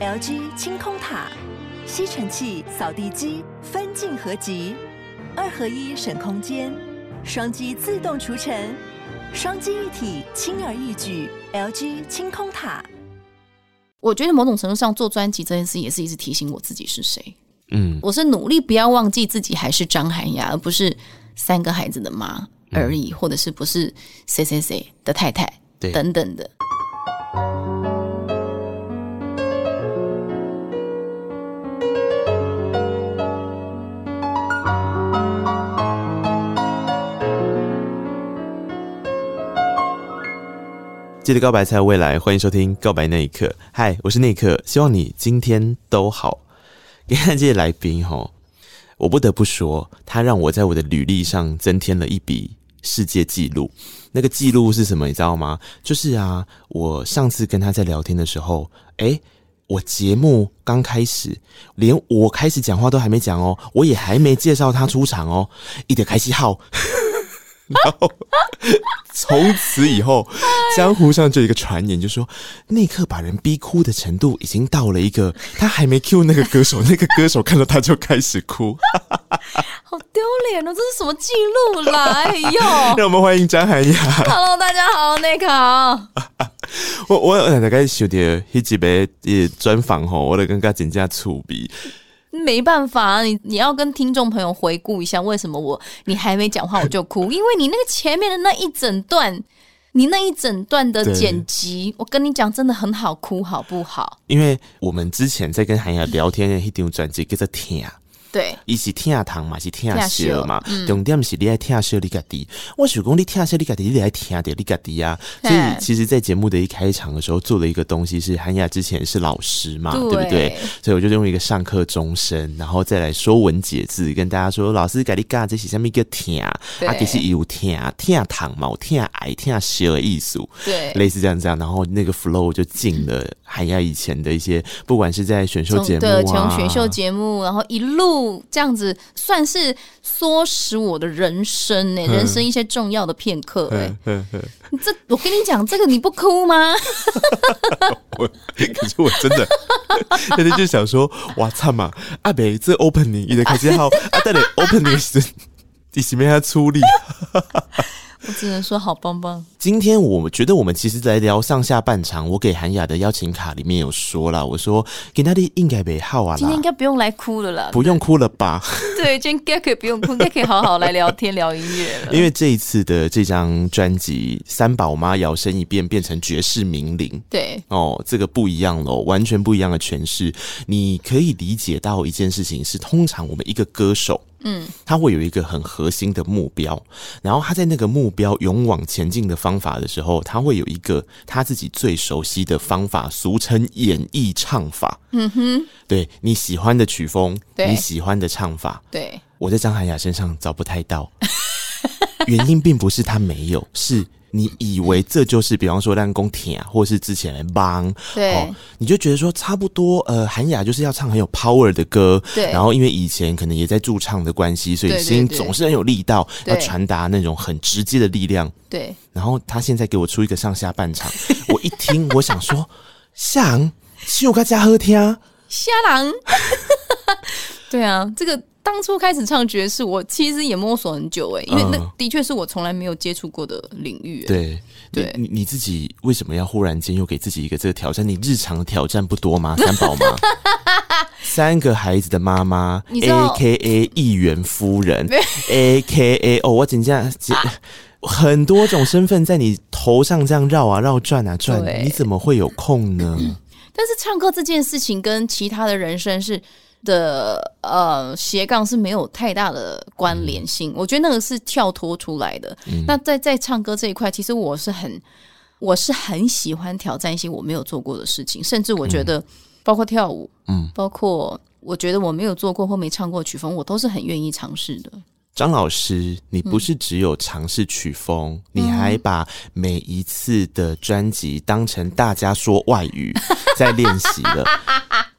LG 清空塔，吸尘器、扫地机分镜合集，二合一省空间，双击自动除尘，双击一体轻而易举。LG 清空塔。我觉得某种程度上做专辑这件事，也是一直提醒我自己是谁。嗯，我是努力不要忘记自己还是张涵雅，而不是三个孩子的妈而已，嗯、或者是不是谁谁谁的太太，对，等等的。记得告白才有未来，欢迎收听《告白那一刻》。嗨，我是那一刻，希望你今天都好。你看这些来宾哈，我不得不说，他让我在我的履历上增添了一笔世界纪录。那个纪录是什么？你知道吗？就是啊，我上次跟他在聊天的时候，诶，我节目刚开始，连我开始讲话都还没讲哦，我也还没介绍他出场哦，一点开心号。然后从此以后，江湖上就有一个传言，就说那刻把人逼哭的程度已经到了一个，他还没 cue 那个歌手，那个歌手看到他就开始哭，好丢脸哦！这是什么记录啦？哎呦！让我们欢迎张涵雅。Hello，大家好，内克好。我我大概想到那几杯也专访吼，我得跟他增加触笔。没办法啊，你你要跟听众朋友回顾一下，为什么我你还没讲话我就哭？因为你那个前面的那一整段，你那一整段的剪辑，我跟你讲，真的很好哭，好不好？因为我们之前在跟韩雅聊天的一张专辑叫做《听》。对，伊是听堂嘛，是听秀嘛。重点是你爱听秀，你家己。我想讲你听秀，你家己，你爱听的，你家己啊。所以，其实，在节目的一开场的时候，做了一个东西，是韩雅之前是老师嘛，对，对不对？所以，我就用一个上课钟声，然后再来说文解字，跟大家说，老师，家己干这是什么一个听？啊，其实有听听堂嘛，有听爱听秀的艺术，对，类似这样这样。然后那个 flow 就进了韩雅以前的一些，不管是在选秀节目啊，从选秀节目，然后一路。这样子算是唆使我的人生呢、欸，人生一些重要的片刻哎、欸。这我跟你讲，这个你不哭吗？我可是我真的那天就想说，哇操嘛，阿北这 opening 你的开心号，阿，带你 opening 是第几面他出力。我只能说好棒棒。今天我们觉得我们其实在聊上下半场，我给韩雅的邀请卡里面有说了，我说给他的应该没好啊，今天应该不用来哭了啦，不用哭了吧？对，今天应该可以不用哭，应该可以好好来聊天聊音乐了。因为这一次的这张专辑《三宝妈摇身一变变成绝世名伶》，对哦，这个不一样喽，完全不一样的诠释。你可以理解到一件事情是，通常我们一个歌手。嗯，他会有一个很核心的目标，然后他在那个目标勇往前进的方法的时候，他会有一个他自己最熟悉的方法，俗称演绎唱法。嗯哼，对你喜欢的曲风，你喜欢的唱法，对，我在张涵雅身上找不太到，原因并不是他没有，是。你以为这就是，比方说让宫廷啊，或是之前的帮，对、哦，你就觉得说差不多，呃，韩雅就是要唱很有 power 的歌，对，然后因为以前可能也在驻唱的关系，所以声音总是很有力道，要传达那种很直接的力量，对。然后他现在给我出一个上下半场，我一听，我想说，像秀个家喝天，虾郎，对啊，这个。当初开始唱爵士，我其实也摸索很久哎，因为那的确是我从来没有接触过的领域。对对，你你自己为什么要忽然间又给自己一个这个挑战？你日常的挑战不多吗？三宝妈，三个孩子的妈妈，A K A 议员夫人，A K A 哦，我真的很多种身份在你头上这样绕啊绕转啊转，你怎么会有空呢？但是唱歌这件事情跟其他的人生是。的呃斜杠是没有太大的关联性，嗯、我觉得那个是跳脱出来的。嗯、那在在唱歌这一块，其实我是很我是很喜欢挑战一些我没有做过的事情，甚至我觉得包括跳舞，嗯，包括我觉得我没有做过或没唱过曲风，我都是很愿意尝试的。张老师，你不是只有尝试曲风，嗯、你还把每一次的专辑当成大家说外语在练习了。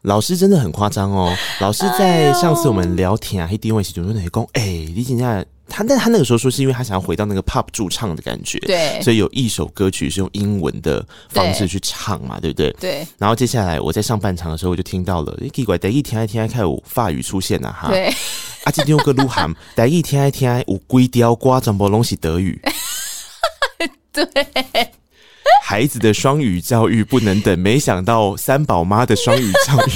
老师真的很夸张哦！老师在上次我们聊天啊，嘿，定位时就说：“哎，你现在他，但他那个时候说是因为他想要回到那个 pop 驻唱的感觉，对，所以有一首歌曲是用英文的方式去唱嘛，对，对不对？对。然后接下来我在上半场的时候，我就听到了，奇怪，第一天爱听爱看有法语出现了哈。对。啊，今天有个鹿晗，第一天爱听爱有龟雕瓜转播东西德语。对。孩子的双语教育不能等，没想到三宝妈的双语教育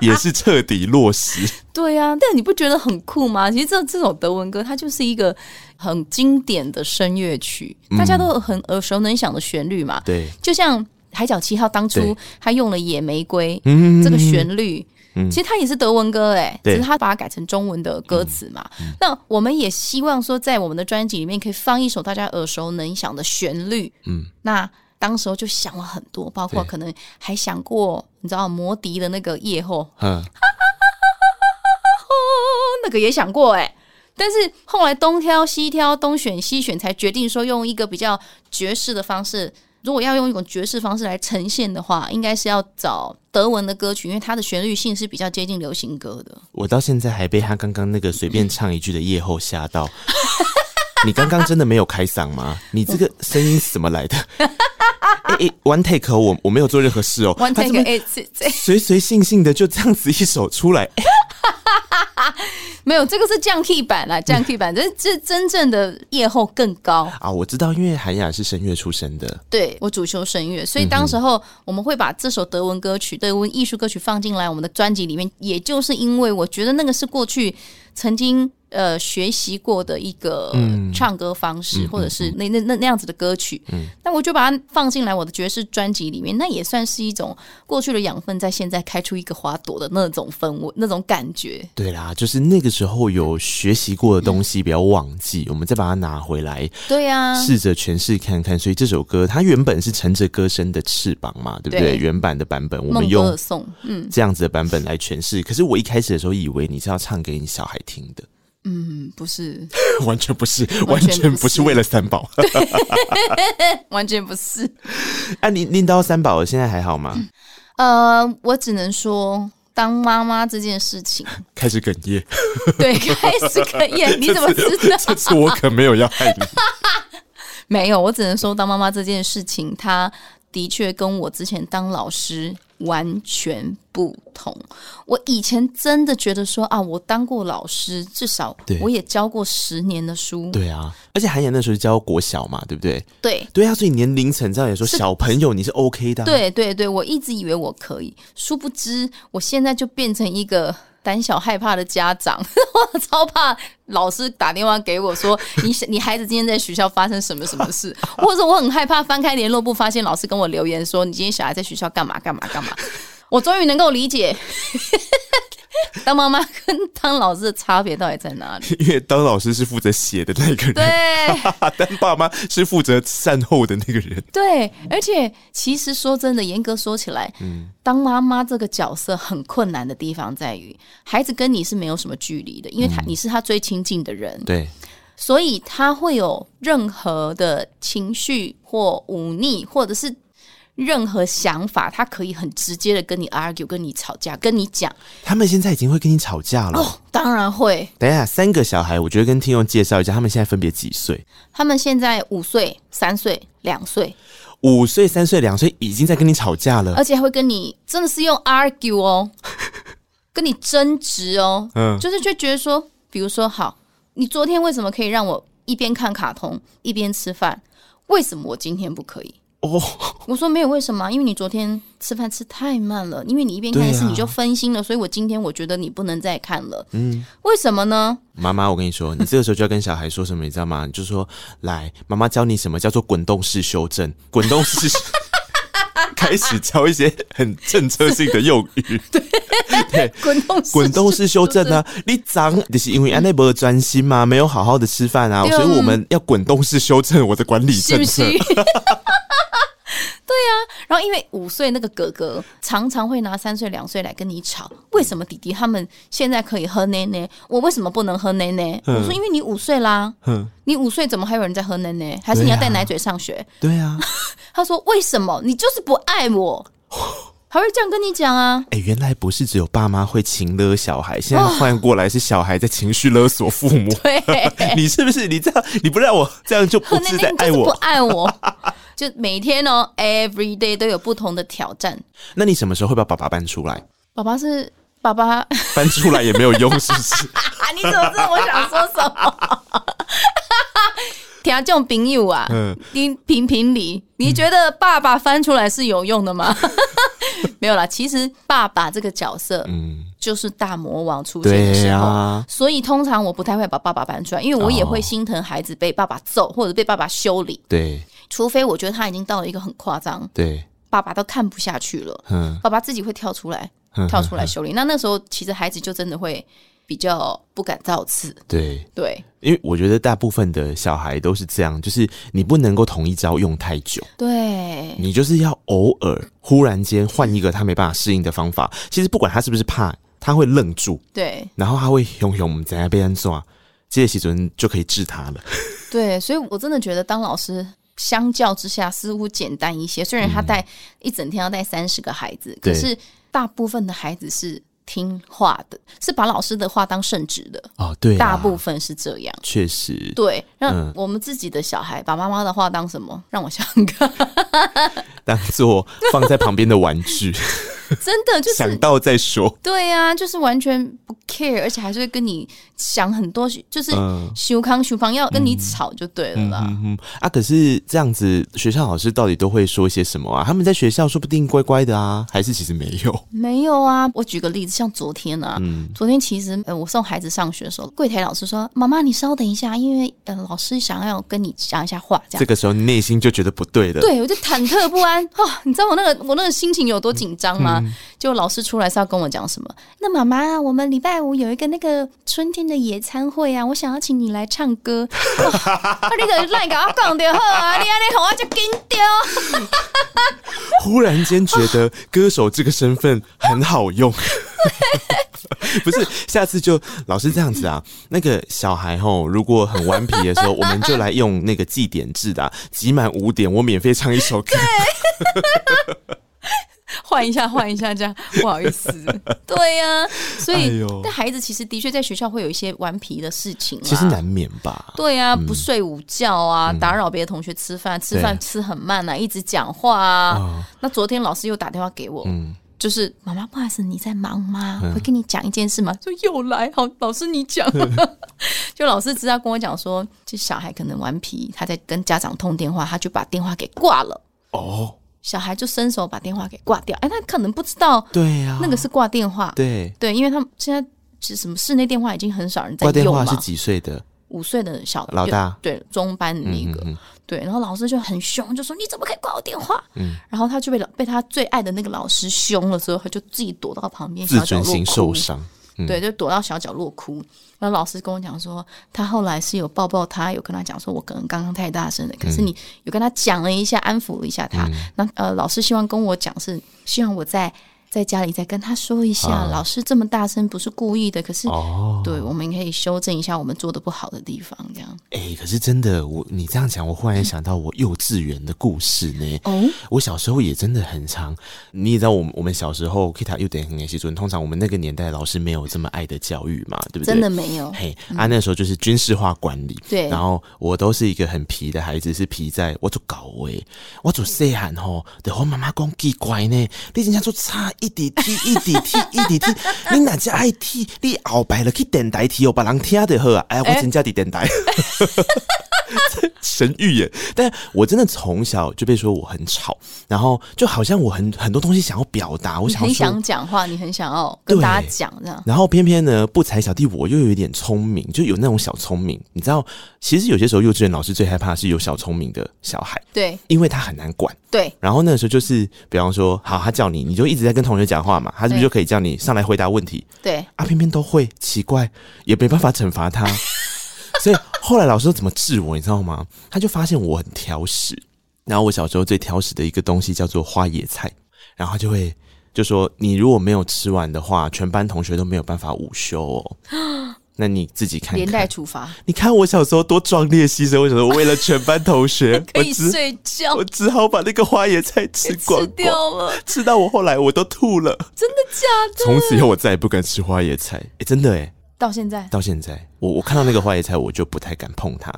也是彻底落实。对呀、啊，但你不觉得很酷吗？其实这这首德文歌，它就是一个很经典的声乐曲，大家都很耳熟能详的旋律嘛。对，就像《海角七号》当初他用了《野玫瑰》这个旋律。其实它也是德文歌哎，只是他把它改成中文的歌词嘛。那我们也希望说，在我们的专辑里面可以放一首大家耳熟能详的旋律。嗯，那当时候就想了很多，包括可能还想过，你知道魔笛的那个夜后，嗯，那个也想过哎，但是后来东挑西挑，东选西选，才决定说用一个比较爵士的方式。如果要用一种爵士方式来呈现的话，应该是要找德文的歌曲，因为它的旋律性是比较接近流行歌的。我到现在还被他刚刚那个随便唱一句的夜后吓到。你刚刚真的没有开嗓吗？你这个声音是怎么来的？，one take 我我没有做任何事哦、喔。one take 哎，随随性性的就这样子一首出来。欸 没有，这个是降 key 版啊，降 key 版，这这真正的夜后更高啊！我知道，因为韩雅是声乐出身的，对，我主修声乐，所以当时候我们会把这首德文歌曲、德文艺术歌曲放进来我们的专辑里面，也就是因为我觉得那个是过去曾经。呃，学习过的一个唱歌方式，嗯、或者是那那那那样子的歌曲，嗯，那我就把它放进来我的爵士专辑里面，那也算是一种过去的养分，在现在开出一个花朵的那种氛围，那种感觉。对啦，就是那个时候有学习过的东西，不要忘记，嗯、我们再把它拿回来。对呀、啊，试着诠释看看。所以这首歌它原本是乘着歌声的翅膀嘛，对不对？对原版的版本，我们用嗯这样子的版本来诠释。可是我一开始的时候以为你是要唱给你小孩听的。嗯，不是，完全不是，完全不是为了三宝，完全不是。啊，你拎到三宝了，现在还好吗？呃，我只能说，当妈妈这件事情开始哽咽，对，开始哽咽。你怎么知道？这次我可没有要害你，没有，我只能说，当妈妈这件事情，他的确跟我之前当老师。完全不同。我以前真的觉得说啊，我当过老师，至少我也教过十年的书。对啊，而且韩岩那时候教国小嘛，对不对？对对啊，所以年龄层这样也说，小朋友你是 OK 的啊。对对对，我一直以为我可以，殊不知我现在就变成一个。胆小害怕的家长，我超怕老师打电话给我说，你你孩子今天在学校发生什么什么事，或者我很害怕翻开联络簿发现老师跟我留言说，你今天小孩在学校干嘛干嘛干嘛。我终于能够理解。当妈妈跟当老师的差别到底在哪里？因为当老师是负责写的那个人，对；当爸妈是负责善后的那个人，对。而且，其实说真的，严格说起来，嗯，当妈妈这个角色很困难的地方在于，孩子跟你是没有什么距离的，因为他你是他最亲近的人，对，所以他会有任何的情绪或忤逆，或者是。任何想法，他可以很直接的跟你 argue，跟你吵架，跟你讲。他们现在已经会跟你吵架了。哦，当然会。等一下，三个小孩，我觉得跟听众介绍一下，他们现在分别几岁？他们现在五岁、三岁、两岁。五岁、三岁、两岁已经在跟你吵架了，而且还会跟你真的是用 argue 哦，跟你争执哦。嗯，就是就觉得说，比如说，好，你昨天为什么可以让我一边看卡通一边吃饭？为什么我今天不可以？哦，我说没有为什么？因为你昨天吃饭吃太慢了，因为你一边看电视你就分心了，所以我今天我觉得你不能再看了。嗯，为什么呢？妈妈，我跟你说，你这个时候就要跟小孩说什么，你知道吗？你就说，来，妈妈教你什么叫做滚动式修正，滚动式，开始教一些很政策性的用语。对，滚动滚动式修正啊，你长就是因为安内伯专心嘛，没有好好的吃饭啊，所以我们要滚动式修正我的管理政策。对呀，然后因为五岁那个哥哥常常会拿三岁两岁来跟你吵，为什么弟弟他们现在可以喝奶奶，我为什么不能喝奶奶？我说因为你五岁啦，你五岁怎么还有人在喝奶奶？还是你要带奶嘴上学？对呀，他说为什么？你就是不爱我。还会这样跟你讲啊？哎、欸，原来不是只有爸妈会情勒小孩，现在换过来是小孩在情绪勒索父母。对，你是不是？你这样你不让我这样就不是在爱我？不爱我，就每天哦，every day 都有不同的挑战。那你什么时候会把爸爸搬出来？爸爸是爸爸，搬出来也没有用，是不是？你怎么知道我想说什么？听这种朋友啊，你评评理，你觉得爸爸翻出来是有用的吗？没有啦，其实爸爸这个角色，嗯，就是大魔王出现的时候，啊、所以通常我不太会把爸爸搬出来，因为我也会心疼孩子被爸爸揍或者被爸爸修理。对，除非我觉得他已经到了一个很夸张，对，爸爸都看不下去了，嗯，爸爸自己会跳出来，跳出来修理。那那时候其实孩子就真的会。比较不敢造次，对。对，因为我觉得大部分的小孩都是这样，就是你不能够同一招用太久，对，你就是要偶尔忽然间换一个他没办法适应的方法。其实不管他是不是怕，他会愣住，对，然后他会熊熊在那边抓，这些时阵就可以治他了。对，所以我真的觉得当老师相较之下似乎简单一些。虽然他带一整天要带三十个孩子，嗯，可是大部分的孩子是。听话的，是把老师的话当圣旨的。哦，对，大部分是这样，确实，对，让我们自己的小孩把妈妈的话当什么？让我想看，当做放在旁边的玩具，真的就是想到再说，对呀，就是完全不 care，而且还是会跟你想很多，就是修康修房要跟你吵就对了啦。嗯嗯啊，可是这样子，学校老师到底都会说些什么啊？他们在学校说不定乖乖的啊，还是其实没有？没有啊，我举个例子。像昨天啊，嗯、昨天其实呃，我送孩子上学的时候，柜台老师说：“妈妈，你稍等一下，因为呃，老师想要跟你讲一下话。”这样，这个时候内心就觉得不对了。对，我就忐忑不安啊、哦！你知道我那个我那个心情有多紧张吗？嗯、就老师出来是要跟我讲什么？那妈妈，我们礼拜五有一个那个春天的野餐会啊，我想要请你来唱歌。哦、你的赖给我讲就好啊！你安尼和我就紧张。忽然间觉得歌手这个身份很好用。不是，下次就老是这样子啊。那个小孩吼，如果很顽皮的时候，我们就来用那个记点制的，集满五点，我免费唱一首歌。换一下，换一下，这样 不好意思。对呀、啊，所以，哎、但孩子其实的确在学校会有一些顽皮的事情，其实难免吧。对呀、啊，不睡午觉啊，嗯、打扰别的同学吃饭，吃饭吃很慢啊，一直讲话啊。哦、那昨天老师又打电话给我。嗯就是妈妈，不好意思，你在忙吗？会跟你讲一件事吗？说又来，好，老师你讲。就老师知道跟我讲说，这小孩可能顽皮，他在跟家长通电话，他就把电话给挂了。哦，小孩就伸手把电话给挂掉。哎，他可能不知道，对呀，那个是挂电话。对对，因为他们现在是什么室内电话已经很少人在用嘛。挂电话是几岁的？五岁的小老大，对中班的那个，嗯嗯、对，然后老师就很凶，就说你怎么可以挂我电话？嗯，然后他就被被他最爱的那个老师凶了之后，他就自己躲到旁边小角落哭，受伤，嗯、对，就躲到小角落哭。然后老师跟我讲说，他后来是有抱抱他，有跟他讲说，我可能刚刚太大声了，可是你有跟他讲了一下，安抚了一下他。嗯、那呃，老师希望跟我讲是希望我在。在家里再跟他说一下，啊、老师这么大声不是故意的，可是，哦、对，我们可以修正一下我们做的不好的地方，这样。哎、欸，可是真的，我你这样讲，我忽然想到我幼稚园的故事呢。哦，我小时候也真的很长，你也知道，我们我们小时候 kita 有点很习俗，通常我们那个年代老师没有这么爱的教育嘛，对不对？真的没有。嘿，啊，那时候就是军事化管理。对、嗯。然后我都是一个很皮的孩子，是皮在我做搞诶，我做细汉吼，对我妈妈讲奇怪呢，你人家做差一直踢一。直踢一滴滴，你哪只爱踢？你后摆了去电台踢，哦别人听得好啊！哎呀，我真正伫电台。神预言，但我真的从小就被说我很吵，然后就好像我很很多东西想要表达，我想很想讲话，你很想要跟大家讲这样。然后偏偏呢，不才小弟我又有一点聪明，就有那种小聪明。你知道，其实有些时候幼稚园老师最害怕是有小聪明的小孩，对，因为他很难管。对。然后那个时候就是，比方说，好，他叫你，你就一直在跟同学讲话嘛，他是不是就可以叫你上来回答问题？对。啊，偏偏都会，奇怪，也没办法惩罚他。所以后来老师说怎么治我，你知道吗？他就发现我很挑食，然后我小时候最挑食的一个东西叫做花野菜，然后他就会就说，你如果没有吃完的话，全班同学都没有办法午休哦。那你自己看看，连带处罚。你看我小时候多壮烈牺牲，为什么为了全班同学 可以睡觉我，我只好把那个花椰菜吃光，光，吃掉了，吃到我后来我都吐了。真的假的？从此以后我再也不敢吃花椰菜。哎、欸，真的哎，到现在，到现在，我我看到那个花椰菜，我就不太敢碰它。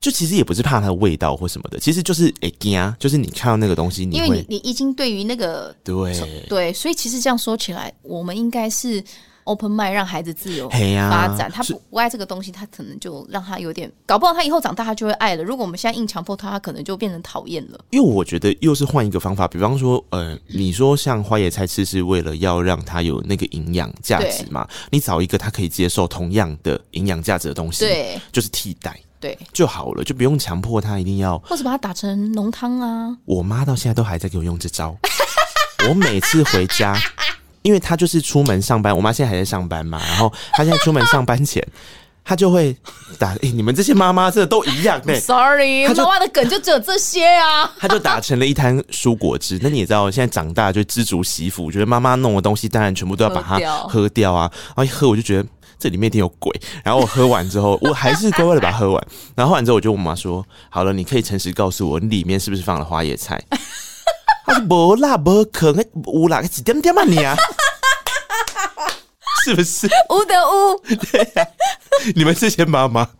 就其实也不是怕它的味道或什么的，其实就是哎呀，就是你看到那个东西，因为你你已经对于那个对对，所以其实这样说起来，我们应该是。Open mind 让孩子自由发展，他不不爱这个东西，他可能就让他有点搞不好，他以后长大他就会爱了。如果我们现在硬强迫他，他可能就变成讨厌了。因为我觉得又是换一个方法，比方说，呃，你说像花椰菜吃是为了要让他有那个营养价值嘛？你找一个他可以接受同样的营养价值的东西，对，就是替代，对就好了，就不用强迫他一定要，或者把它打成浓汤啊。我妈到现在都还在给我用这招，我每次回家。因为他就是出门上班，我妈现在还在上班嘛，然后他现在出门上班前，他就会打。哎、欸，你们这些妈妈真的都一样呢。Sorry，妈妈的梗就只有这些啊。他就打成了一滩蔬果汁。那你也知道，现在长大就知足惜福，觉得妈妈弄的东西，当然全部都要把它喝掉啊。然后一喝，我就觉得这里面一定有鬼。然后我喝完之后，我还是乖乖的把它喝完。然后喝完之后，我就问我妈说：“好了，你可以诚实告诉我，你里面是不是放了花椰菜？”他说：“ 不辣无可，那乌辣个几点点嘛你啊？是不是？无得无，对呀、啊，你们这些妈妈。”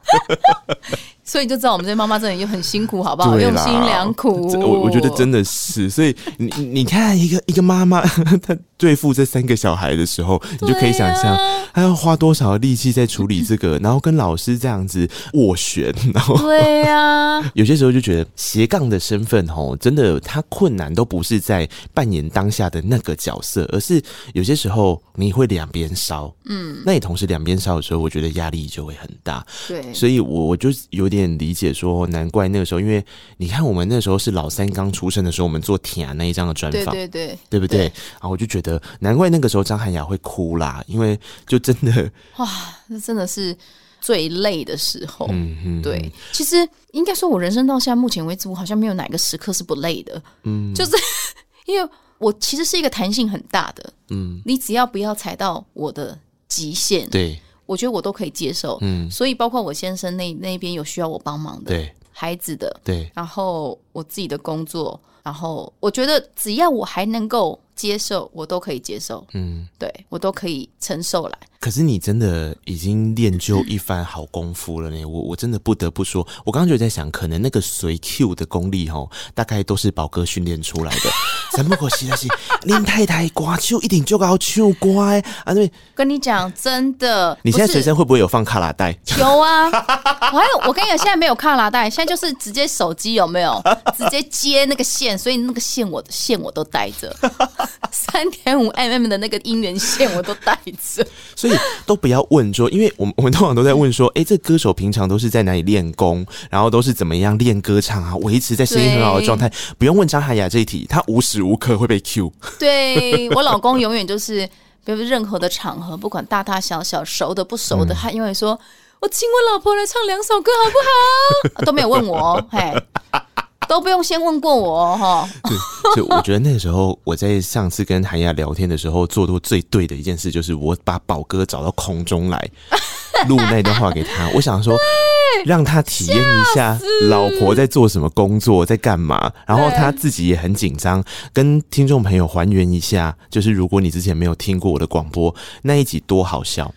所以就知道我们这些妈妈真的又很辛苦，好不好？用心良苦。我我觉得真的是，所以你你看一个一个妈妈她对付这三个小孩的时候，你就可以想象他要花多少力气在处理这个，然后跟老师这样子斡旋，然后对呀，有些时候就觉得斜杠的身份哦，真的他困难都不是在扮演当下的那个角色，而是有些时候你会两边烧，嗯，那你同时两边烧的时候，我觉得压力就会很大。对，所以我我就有点。理解说，难怪那个时候，因为你看，我们那时候是老三刚出生的时候，我们做甜那一张的专访，对对对，对不对？然后我就觉得，难怪那个时候张涵雅会哭啦，因为就真的哇，那真的是最累的时候。嗯嗯，对，其实应该说，我人生到现在目前为止，我好像没有哪个时刻是不累的。嗯，就是 因为我其实是一个弹性很大的。嗯，你只要不要踩到我的极限，对。我觉得我都可以接受，嗯，所以包括我先生那那边有需要我帮忙的，对，孩子的，对，然后我自己的工作，然后我觉得只要我还能够接受，我都可以接受，嗯，对，我都可以承受来。可是你真的已经练就一番好功夫了呢，我我真的不得不说，我刚刚就在想，可能那个随 Q 的功力齁，大概都是宝哥训练出来的。什么可惜的是，林太太歌手一定就要唱乖啊！对，跟你讲真的，你现在随身会不会有放卡拉带？有啊，我还有，我跟你讲，现在没有卡拉带，现在就是直接手机有没有？直接接那个线，所以那个线我的线我都带着，三点五 mm 的那个音源线我都带着，所以。都不要问说，因为我们 我们通常都在问说，哎、欸，这歌手平常都是在哪里练功，然后都是怎么样练歌唱啊，维持在声音很好的状态。不用问张海雅这一题，他无时无刻会被 Q。对，我老公永远就是，比如任何的场合，不管大大小小，熟的不熟的，嗯、他永远说，我请我老婆来唱两首歌好不好？都没有问我，嘿。都不用先问过我哈。对，所以我觉得那个时候我在上次跟韩雅聊天的时候，做的最对的一件事，就是我把宝哥找到空中来 录那段话给他。我想说，让他体验一下老婆在做什么工作，在干嘛，然后他自己也很紧张，跟听众朋友还原一下，就是如果你之前没有听过我的广播那一集多好笑。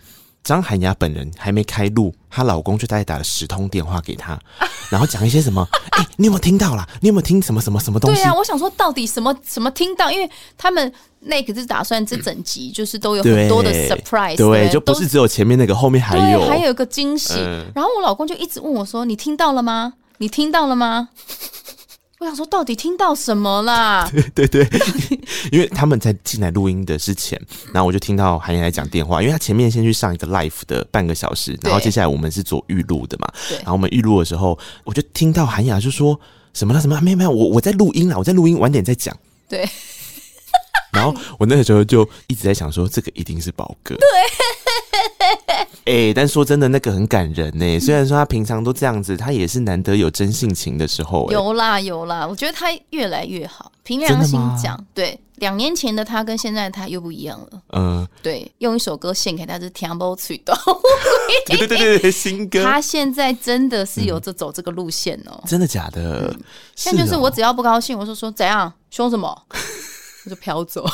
张涵雅本人还没开录，她老公就大概打了十通电话给她，然后讲一些什么？哎、欸，你有没有听到啦？你有没有听什么什么什么东西？对啊，我想说到底什么什么听到？因为他们那个是打算这整集就是都有很多的 surprise，对，对，就不是只有前面那个，后面还有还有一个惊喜。嗯、然后我老公就一直问我说：“你听到了吗？你听到了吗？”我想说，到底听到什么啦？对 对对，因为他们在进来录音的之前，然后我就听到韩雅来讲电话，因为他前面先去上一个 live 的半个小时，然后接下来我们是做预录的嘛。然后我们预录的时候，我就听到韩雅就说什么了什么？没有没有，我我在录音啦，我在录音，晚点再讲。对。然后我那个时候就一直在想说，这个一定是宝哥。对。哎、欸，但说真的，那个很感人呢。虽然说他平常都这样子，他也是难得有真性情的时候。有啦有啦，我觉得他越来越好。凭良心讲，对，两年前的他跟现在的他又不一样了。嗯，对，用一首歌献给他，的》。对 对对对对，新歌，他现在真的是有着走这个路线哦。真的假的？现在就是哦我只要不高兴，我就说怎样凶什么，我就飘走。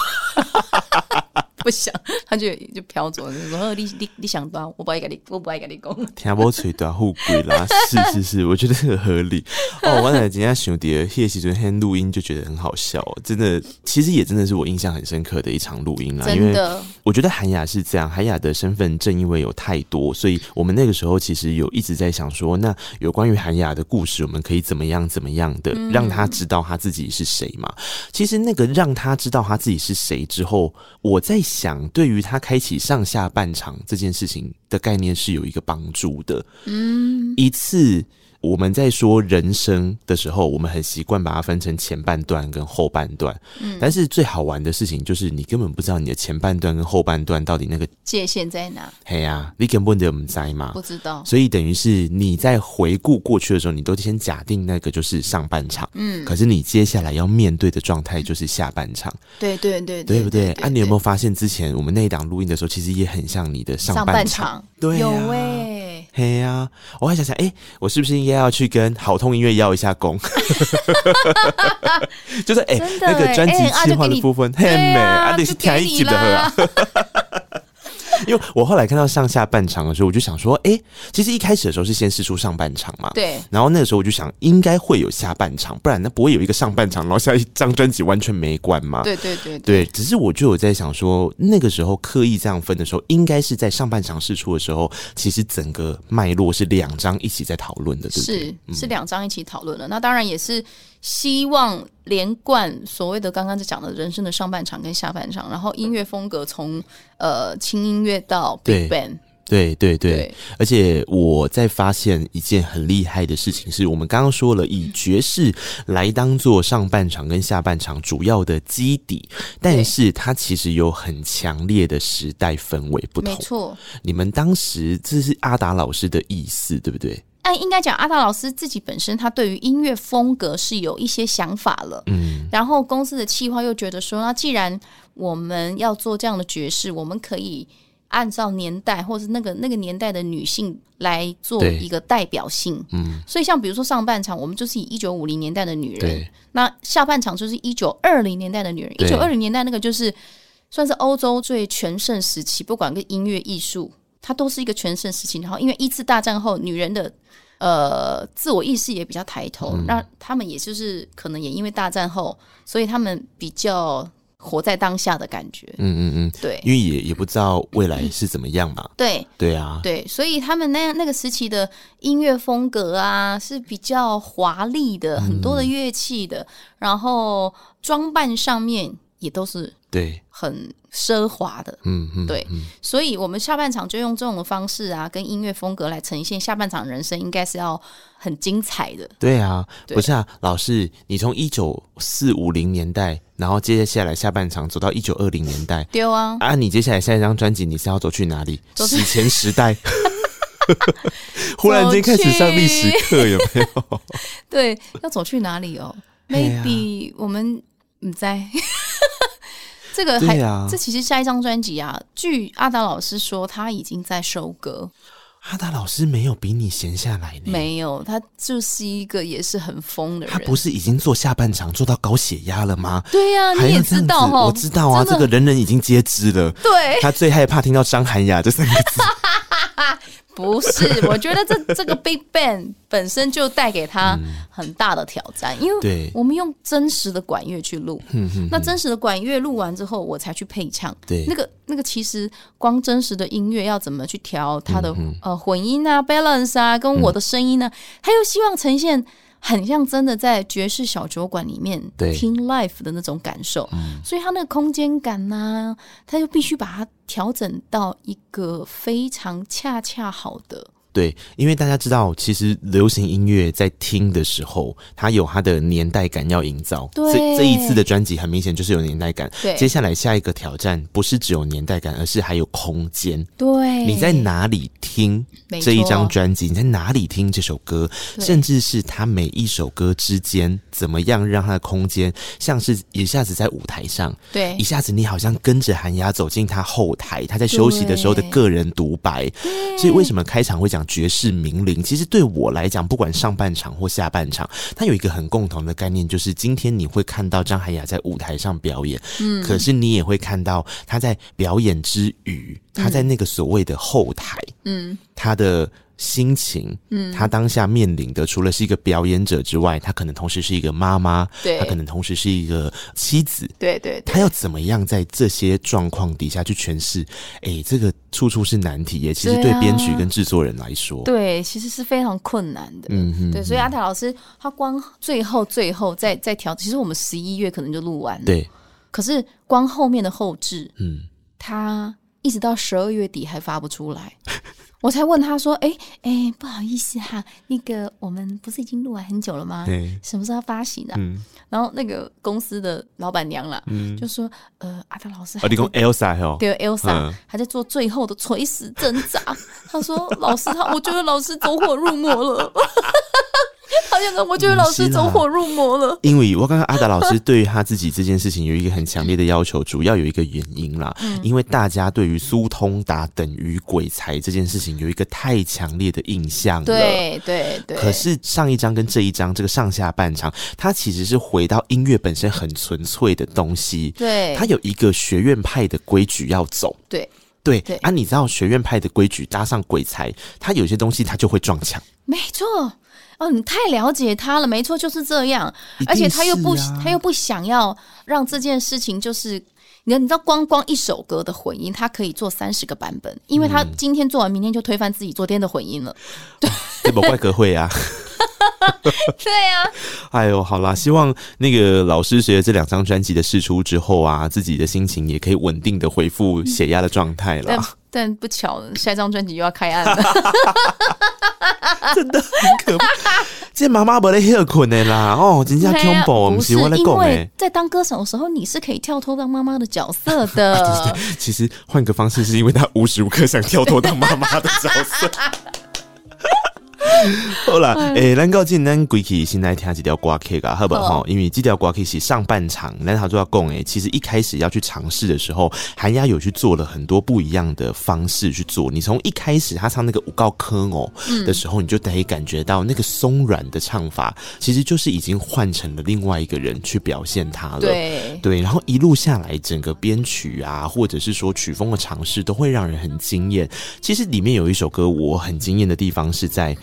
不想，他就就飘走了。就说你你你想到，我不爱跟你，我不爱跟你讲。听不吹短护贵啦，是是是，我觉得很合理。哦，我奶今天兄弟谢时阵先录音就觉得很好笑，真的，其实也真的是我印象很深刻的一场录音啦。因为我觉得韩雅是这样，韩雅的身份正因为有太多，所以我们那个时候其实有一直在想说，那有关于韩雅的故事，我们可以怎么样怎么样的让他知道他自己是谁嘛？其实那个让他知道他自己是谁之后，我在。想对于他开启上下半场这件事情的概念是有一个帮助的。嗯，一次。我们在说人生的时候，我们很习惯把它分成前半段跟后半段。嗯，但是最好玩的事情就是你根本不知道你的前半段跟后半段到底那个界限在哪。嘿呀、啊，你根本就不知道嘛？不知道。所以等于是你在回顾过去的时候，你都先假定那个就是上半场。嗯，可是你接下来要面对的状态就是下半场。对对对，对不对？啊，你有没有发现之前我们那一档录音的时候，其实也很像你的上半场？对、啊，有喂、欸。嘿呀、啊，我还想想，哎、欸，我是不是应该要去跟好痛音乐要一下功？就是哎、欸，那个专辑企划的部分，嘿美啊，你是听一级的啊。因为我后来看到上下半场的时候，我就想说，哎、欸，其实一开始的时候是先试出上半场嘛，对。然后那个时候我就想，应该会有下半场，不然那不会有一个上半场，然后下一张专辑完全没关嘛。对对对，对，对。只是我就有在想说，那个时候刻意这样分的时候，应该是在上半场试出的时候，其实整个脉络是两张一起在讨论的，对不对？是是两张一起讨论的。那当然也是希望连贯所谓的刚刚在讲的人生的上半场跟下半场，然后音乐风格从呃轻音乐到 Big Band，对对对，对，而且我在发现一件很厉害的事情，是我们刚刚说了以爵士来当做上半场跟下半场主要的基底，但是它其实有很强烈的时代氛围不同。没错，你们当时这是阿达老师的意思，对不对？哎，应该讲阿达老师自己本身，他对于音乐风格是有一些想法了。嗯，然后公司的企划又觉得说，那既然我们要做这样的爵士，我们可以按照年代或是那个那个年代的女性来做一个代表性。嗯，所以像比如说上半场，我们就是以一九五零年代的女人，那下半场就是一九二零年代的女人。一九二零年代那个就是算是欧洲最全盛时期，不管跟音乐艺术，它都是一个全盛时期。然后因为一次大战后，女人的呃，自我意识也比较抬头，那、嗯、他们也就是可能也因为大战后，所以他们比较活在当下的感觉。嗯嗯嗯，对，因为也也不知道未来是怎么样嘛。嗯、对对啊，对，所以他们那那个时期的音乐风格啊是比较华丽的，很多的乐器的，嗯、然后装扮上面也都是对。很奢华的，嗯嗯，对，所以我们下半场就用这种的方式啊，跟音乐风格来呈现下半场人生，应该是要很精彩的。对啊，对。不是啊，老师，你从一九四五零年代，然后接下来下半场走到一九二零年代，对啊，啊，你接下来下一张专辑你是要走去哪里？史前时代，忽然间开始上历史课有没有？对，要走去哪里哦？Maybe、啊、我们你在。这个还、啊、这其实下一张专辑啊，据阿达老师说，他已经在收割。阿达老师没有比你闲下来呢，没有，他就是一个也是很疯的人。他不是已经做下半场做到高血压了吗？对呀、啊，你也知道哈，我知道啊，这个人人已经皆知了。对，他最害怕听到张涵雅这三个字。不是，我觉得这 这个 Big Band 本身就带给他很大的挑战，因为我们用真实的管乐去录，那真实的管乐录完之后，我才去配唱。对，那个那个其实光真实的音乐要怎么去调它的呃混音啊、balance 啊，跟我的声音呢，他又希望呈现。很像真的在爵士小酒馆里面听 live 的那种感受，嗯、所以他那个空间感呐、啊，他就必须把它调整到一个非常恰恰好的对，因为大家知道，其实流行音乐在听的时候，它有它的年代感要营造。对，这这一次的专辑很明显就是有年代感。对，接下来下一个挑战不是只有年代感，而是还有空间。对，你在哪里听这一张专辑？你在哪里听这首歌？甚至是他每一首歌之间怎么样让他的空间像是一下子在舞台上，对，一下子你好像跟着韩雅走进他后台，他在休息的时候的个人独白。所以为什么开场会讲？绝世名伶，其实对我来讲，不管上半场或下半场，它有一个很共同的概念，就是今天你会看到张海雅在舞台上表演，嗯，可是你也会看到她在表演之余，她在那个所谓的后台，嗯，她的。心情，嗯，他当下面临的除了是一个表演者之外，他可能同时是一个妈妈，对，他可能同时是一个妻子，对对，对，他要怎么样在这些状况底下去诠释？哎、欸，这个处处是难题耶。其实对编曲跟制作人来说对、啊，对，其实是非常困难的。嗯哼，对，所以阿塔老师他光最后最后再再调，其实我们十一月可能就录完了，对。可是光后面的后置，嗯，他一直到十二月底还发不出来。我才问他说：“哎、欸、哎、欸，不好意思哈，那个我们不是已经录完很久了吗？对，什么时候要发行的、啊嗯？”然后那个公司的老板娘啦、嗯，就说：“呃，阿达老师，你讲 Elsa 哦，对，Elsa 还在做最后的垂死挣扎。嗯”他说：“老师，他我觉得老师走火入魔了。” 好像我觉得老师走火入魔了。因为我刚刚阿达老师对于他自己这件事情有一个很强烈的要求，主要有一个原因啦。因为大家对于苏通达等于鬼才这件事情有一个太强烈的印象了。对对对。可是上一张跟这一张这个上下半场，它其实是回到音乐本身很纯粹的东西。对。它有一个学院派的规矩要走。对对对。啊，你知道学院派的规矩搭上鬼才，他有些东西他就会撞墙。没错。哦，你太了解他了，没错，就是这样。啊、而且他又不，他又不想要让这件事情就是，你你知道，光光一首歌的混音，他可以做三十个版本，因为他今天做完，明天就推翻自己昨天的混音了。对，这不怪歌会啊。对呀、啊。哎呦，好啦，希望那个老师随着这两张专辑的释出之后啊，自己的心情也可以稳定的恢复血压的状态了。但，但不巧，下一张专辑又要开案了。真的很可怕，这妈妈不能休困的啦哦，真正恐怖，不是我来讲的。在当歌手的时候，你是可以跳脱当妈妈的角色的。啊、对对对，其实换个方式，是因为他无时无刻想跳脱当妈妈的角色。好啦，诶、欸，咱到今咱归去先来听几条歌曲啊，好不好？因为这条歌曲是上半场，咱他就要讲诶，其实一开始要去尝试的时候，韩雅有去做了很多不一样的方式去做。你从一开始他唱那个五告科哦的时候，你就可以感觉到那个松软的唱法，其实就是已经换成了另外一个人去表现他了。对对，然后一路下来，整个编曲啊，或者是说曲风的尝试，都会让人很惊艳。其实里面有一首歌，我很惊艳的地方是在。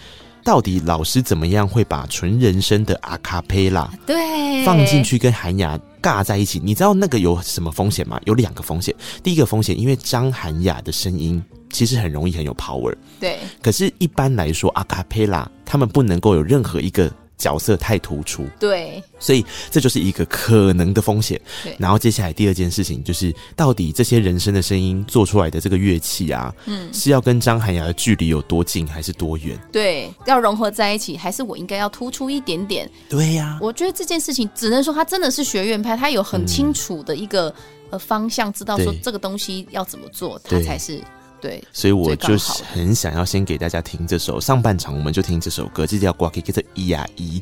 到底老师怎么样会把纯人声的阿卡贝拉对放进去跟韩雅尬在一起？你知道那个有什么风险吗？有两个风险。第一个风险，因为张韩雅的声音其实很容易很有 power，对。可是，一般来说，阿卡贝拉他们不能够有任何一个。角色太突出，对，所以这就是一个可能的风险。对，然后接下来第二件事情就是，到底这些人声的声音做出来的这个乐器啊，嗯，是要跟张涵雅的距离有多近，还是多远？对，要融合在一起，还是我应该要突出一点点？对呀、啊，我觉得这件事情只能说他真的是学院派，他有很清楚的一个呃方向，知道说这个东西要怎么做，他才是。对，所以我就是很想要先给大家听这首上半场，我们就听这首歌，这叫《挂给给的一呀一》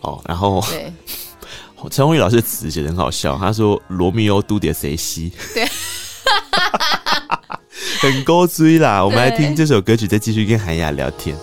哦。然后，对，陈宏宇老师的词写的很好笑，他说：“罗密欧都得谁西？”对，很高追啦。我们来听这首歌曲，再继续跟韩雅聊天。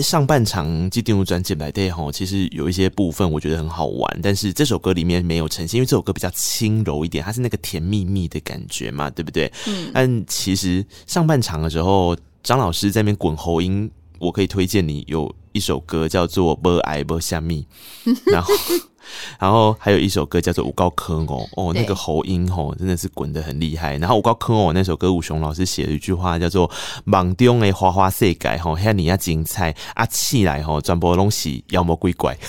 上半场即进入专辑来对吼，其实有一些部分我觉得很好玩，但是这首歌里面没有呈现，因为这首歌比较轻柔一点，它是那个甜蜜蜜的感觉嘛，对不对？嗯。但其实上半场的时候，张老师在那边滚喉音，我可以推荐你有一首歌叫做《不爱不虾米》，然后。然后还有一首歌叫做《五高坑哦》，哦，那个喉音吼真的是滚得很厉害。然后《五高坑哦》那首歌，吴雄老师写了一句话叫做“梦中的花花世界吼，遐尼啊精彩啊起来吼，全部拢是妖魔鬼怪。”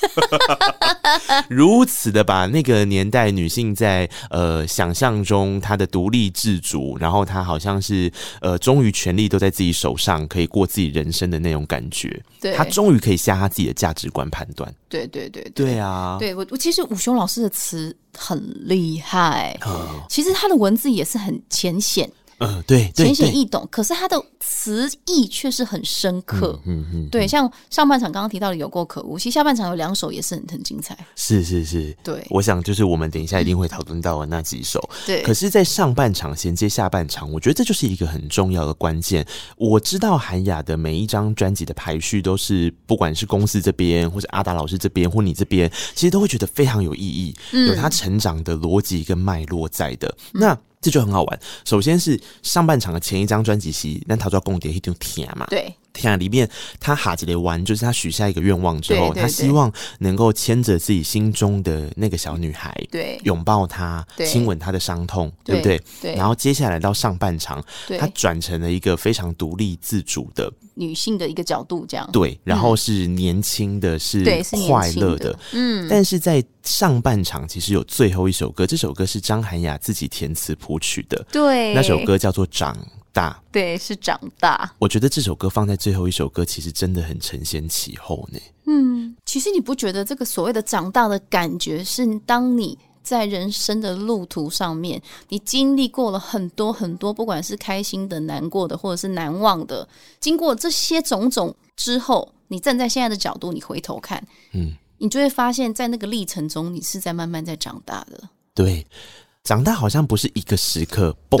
如此的把那个年代女性在呃想象中她的独立自主，然后她好像是呃终于权力都在自己手上，可以过自己人生的那种感觉。对，她终于可以下她自己的价值观判断。对对对对，对啊！对我我其实武雄老师的词很厉害，嗯，其实他的文字也是很浅显。嗯，对，浅显易懂，可是它的词义却是很深刻。嗯嗯，对，像上半场刚刚提到的有够可恶，其实下半场有两首也是很很精彩。是是是，对，我想就是我们等一下一定会讨论到的那几首。对，可是，在上半场衔接下半场，我觉得这就是一个很重要的关键。我知道韩雅的每一张专辑的排序都是，不管是公司这边，或者阿达老师这边，或你这边，其实都会觉得非常有意义，有他成长的逻辑跟脉络在的。嗯、那这就很好玩。首先是上半场的前一张专辑是，那他就要共点一定甜嘛。对，甜里面他哈吉雷玩，就是他许下一个愿望之后，他希望能够牵着自己心中的那个小女孩，对，拥抱她，亲吻她的伤痛，对不对？对，对。然后接下来到上半场，他转成了一个非常独立自主的女性的一个角度，这样。对，然后是年轻的，是快乐的，嗯。但是在上半场其实有最后一首歌，这首歌是张涵雅自己填词谱曲的，对，那首歌叫做《长大》，对，是长大。我觉得这首歌放在最后一首歌，其实真的很承先启后呢。嗯，其实你不觉得这个所谓的长大的感觉，是当你在人生的路途上面，你经历过了很多很多，不管是开心的、难过的，或者是难忘的，经过这些种种之后，你站在现在的角度，你回头看，嗯。你就会发现，在那个历程中，你是在慢慢在长大的。对，长大好像不是一个时刻，蹦，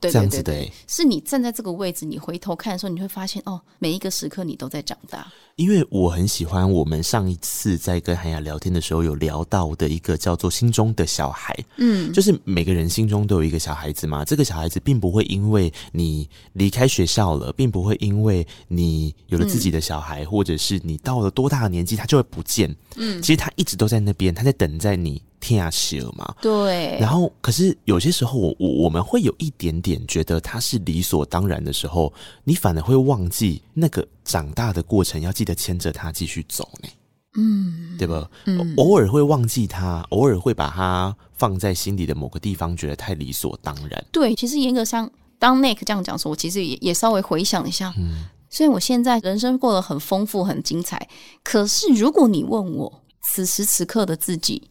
对，对，这样子的，欸，是你站在这个位置，你回头看的时候，你会发现，哦，每一个时刻你都在长大。因为我很喜欢我们上一次在跟韩雅聊天的时候有聊到的一个叫做心中的小孩，嗯，就是每个人心中都有一个小孩子嘛。这个小孩子并不会因为你离开学校了，并不会因为你有了自己的小孩，或者是你到了多大的年纪，他就会不见。嗯，其实他一直都在那边，他在等在你天涯西尔嘛。对。然后，可是有些时候，我我我们会有一点点觉得他是理所当然的时候，你反而会忘记那个。长大的过程要记得牵着他继续走呢，嗯，对吧？嗯，偶尔会忘记他，偶尔会把他放在心里的某个地方，觉得太理所当然。对，其实严格上，当 Nick 这样讲说，我其实也也稍微回想一下，嗯，虽然我现在人生过得很丰富、很精彩，可是如果你问我此时此刻的自己，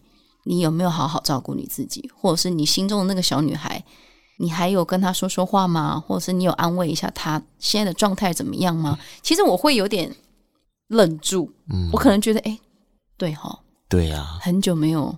你有没有好好照顾你自己，或者是你心中的那个小女孩？你还有跟她说说话吗？或者是你有安慰一下她现在的状态怎么样吗？其实我会有点愣住，嗯，我可能觉得，哎、欸，对哈，对呀，很久没有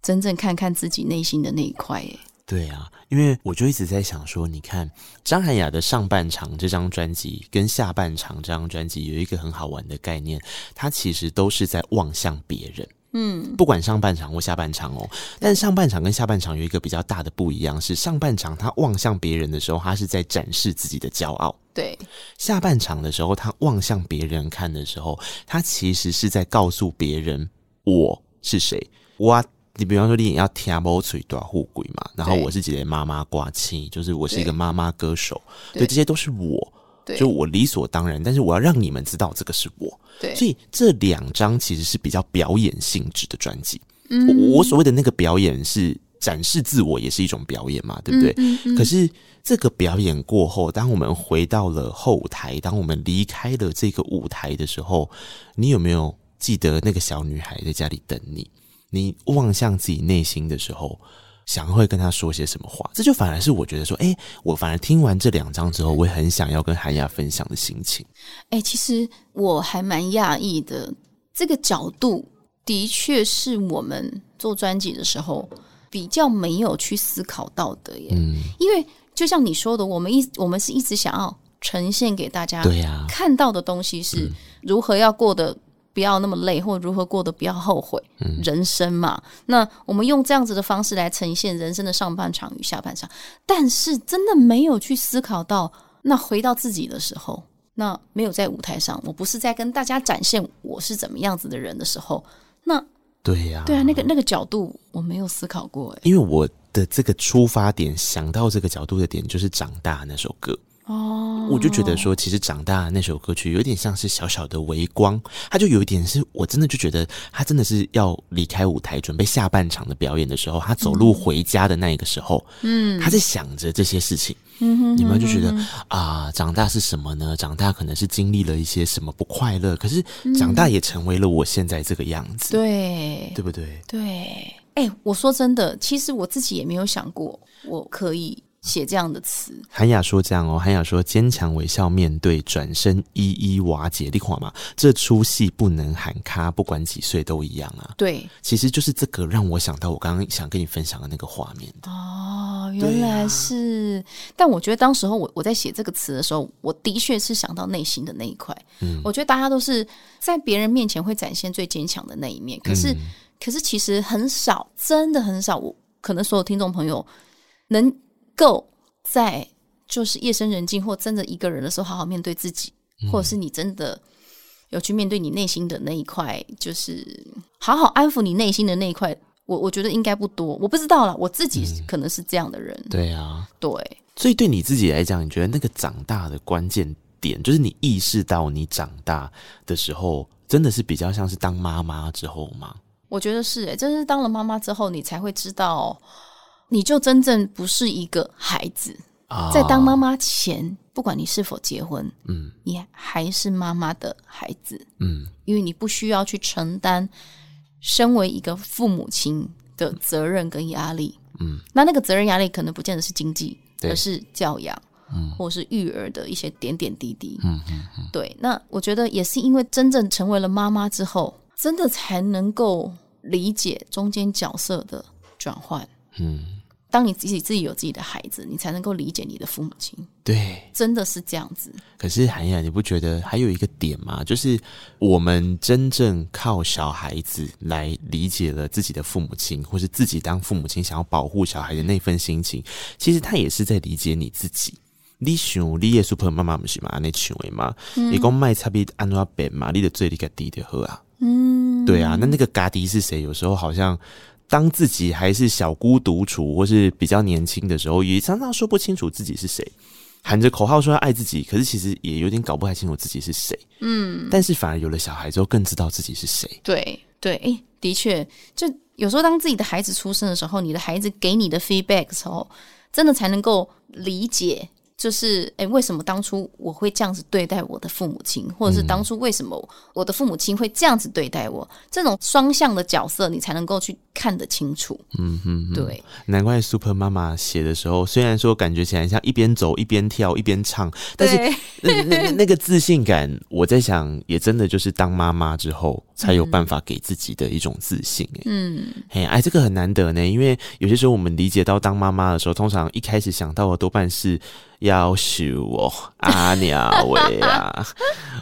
真正看看自己内心的那一块，哎，对啊，因为我就一直在想说，你看张涵雅的上半场这张专辑跟下半场这张专辑有一个很好玩的概念，它其实都是在望向别人。嗯，不管上半场或下半场哦，但是上半场跟下半场有一个比较大的不一样，是上半场他望向别人的时候，他是在展示自己的骄傲；对，下半场的时候，他望向别人看的时候，他其实是在告诉别人我是谁。我，你比方说你也要听某嘴短护鬼嘛，然后我是姐姐妈妈挂气，就是我是一个妈妈歌手，对，对，这些都是我。就我理所当然，但是我要让你们知道这个是我。对，所以这两张其实是比较表演性质的专辑。嗯，我，我所谓的那个表演是展示自我，也是一种表演嘛，对不对？嗯嗯嗯。可是这个表演过后，当我们回到了后台，当我们离开了这个舞台的时候，你有没有记得那个小女孩在家里等你？你望向自己内心的时候。想会跟他说些什么话，这就反而是我觉得说，哎、欸，我反而听完这两章之后，我也很想要跟韩亚分享的心情。哎、欸，其实我还蛮讶异的，这个角度的确是我们做专辑的时候比较没有去思考到的耶。嗯，因为就像你说的，我们一我们是一直想要呈现给大家。对呀，看到的东西是如何要过得不要那么累，或如何过得不要后悔。嗯，人生嘛，那我们用这样子的方式来呈现人生的上半场与下半场，但是真的没有去思考到，那回到自己的时候，那没有在舞台上，我不是在跟大家展现我是怎么样子的人的时候，那。对呀、啊，对啊，那个那个角度我没有思考过，因为我的这个出发点想到这个角度的点就是长大那首歌哦，我就觉得说，其实长大那首歌曲有点像是小小的微光，它就有一点是我真的就觉得他真的是要离开舞台准备下半场的表演的时候，他走路回家的那一个时候，嗯，他在想着这些事情。你们就觉得啊，长大是什么呢？长大可能是经历了一些什么不快乐，可是长大也成为了我现在这个样子，对，对不对？对，哎，我说真的，其实我自己也没有想过我可以。写这样的词，韩雅说这样哦，韩雅说坚强微笑面对，转身一一瓦解。你看嘛，这出戏不能喊卡，不管几岁都一样啊。对，其实就是这个让我想到我刚刚想跟你分享的那个画面哦，原来是。啊、但我觉得当时候我我在写这个词的时候，我的确是想到内心的那一块。嗯，我觉得大家都是在别人面前会展现最坚强的那一面，可是、嗯、可是其实很少，真的很少。我可能所有听众朋友能。够在就是夜深人静或真的一个人的时候，好好面对自己，嗯、或者是你真的有去面对你内心的那一块，就是好好安抚你内心的那一块。我我觉得应该不多，我不知道了，我自己可能是这样的人。嗯、对啊，对。所以对你自己来讲，你觉得那个长大的关键点，就是你意识到你长大的时候，真的是比较像是当妈妈之后吗？我觉得是、欸，哎，就是当了妈妈之后，你才会知道。你就真正不是一个孩子，在当妈妈前，不管你是否结婚，嗯，你还是妈妈的孩子，嗯，因为你不需要去承担身为一个父母亲的责任跟压力，嗯，那那个责任压力可能不见得是经济，而是教养，嗯，或是育儿的一些点点滴滴，嗯嗯嗯，对，那我觉得也是因为真正成为了妈妈之后，真的才能够理解中间角色的转换，嗯。当你自己自己有自己的孩子，你才能够理解你的父母亲。对，真的是这样子。可是韩雅，你不觉得还有一个点吗？就是我们真正靠小孩子来理解了自己的父母亲，或是自己当父母亲想要保护小孩的那份心情，其实他也是在理解你自己。你想，你也 super 妈妈不是嘛？那行为嘛？你讲卖差别安怎变嘛？你的最理个低的喝啊？嗯，对啊。那那个嘎迪是谁？有时候好像。当自己还是小孤独处，或是比较年轻的时候，也常常说不清楚自己是谁，喊着口号说要爱自己，可是其实也有点搞不太清楚自己是谁。嗯，但是反而有了小孩之后，更知道自己是谁。对对，诶，的确，就有时候当自己的孩子出生的时候，你的孩子给你的 feedback 的时候，真的才能够理解。就是，哎、欸，为什么当初我会这样子对待我的父母亲，或者是当初为什么我的父母亲会这样子对待我？嗯、这种双向的角色，你才能够去看得清楚。嗯哼，哼，对，难怪 Super 妈妈写的时候，虽然说感觉起来像一边走一边跳一边唱，但是那那那个自信感，我在想，也真的就是当妈妈之后才有办法给自己的一种自信。嗯，哎，哎，这个很难得呢，因为有些时候我们理解到当妈妈的时候，通常一开始想到的多半是。夭寿哦，阿鸟喂啊！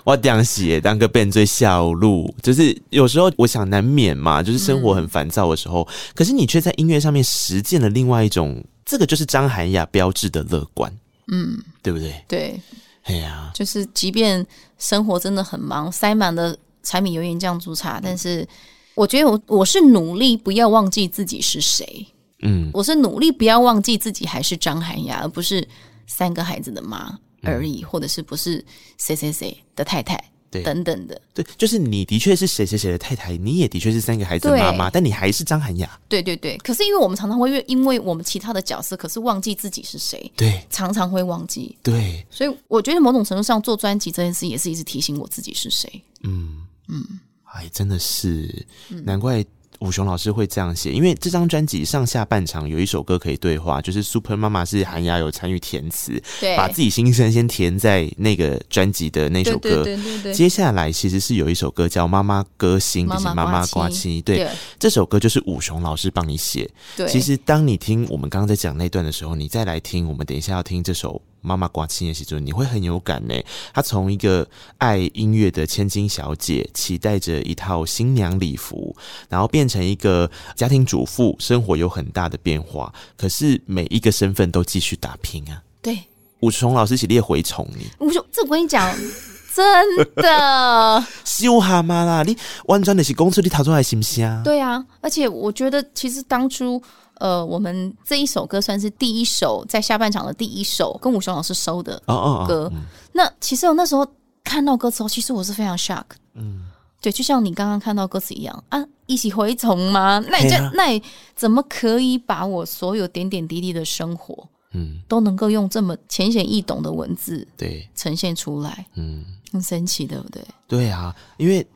我当时 也当个变最小路，就是有时候我想难免嘛，就是生活很烦躁的时候，嗯、可是你却在音乐上面实践了另外一种，这个就是张涵雅标志的乐观，嗯，对不对？对，哎呀，就是即便生活真的很忙，塞满了柴米油盐酱醋茶，但是我觉得我我是努力不要忘记自己是谁，嗯，我是努力不要忘记自己还是张涵雅，而不是。三个孩子的妈而已，嗯、或者是不是谁谁谁的太太，对，等等的，对，就是你的确是谁谁谁的太太，你也的确是三个孩子的妈妈，但你还是张涵雅，对对对。可是因为我们常常会因为我们其他的角色，可是忘记自己是谁，对，常常会忘记，对。所以我觉得某种程度上做专辑这件事，也是一直提醒我自己是谁。嗯。嗯，哎，真的是，难怪。武雄老师会这样写，因为这张专辑上下半场有一首歌可以对话，就是《Super 妈妈》是韩雅有参与填词，对，把自己心声先填在那个专辑的那首歌。对对对对。接下来其实是有一首歌叫《妈妈歌星》，就是妈妈瓜七。对，这首歌就是武雄老师帮你写。对，其实当你听我们刚刚在讲那段的时候，你再来听我们等一下要听这首。妈妈挂亲的时候，你会很有感呢。她从一个爱音乐的千金小姐，期待着一套新娘礼服，然后变成一个家庭主妇，生活有很大的变化。可是每一个身份都继续打拼啊。对，武松老师是列回宠你。武松，这我跟你讲，真的。羞哈妈啦，你完全的是公司你逃出来行不行？对啊，而且我觉得其实当初。呃，我们这一首歌算是第一首在下半场的第一首跟武雄老师收的歌。哦哦哦嗯、那其实我那时候看到歌词后，其实我是非常 shock。嗯，对，就像你刚刚看到歌词一样啊，一起回虫吗？那你这、啊、那你怎么可以把我所有点点滴滴的生活，嗯，都能够用这么浅显易懂的文字对呈现出来？嗯，很神奇，对不对？对啊，因为。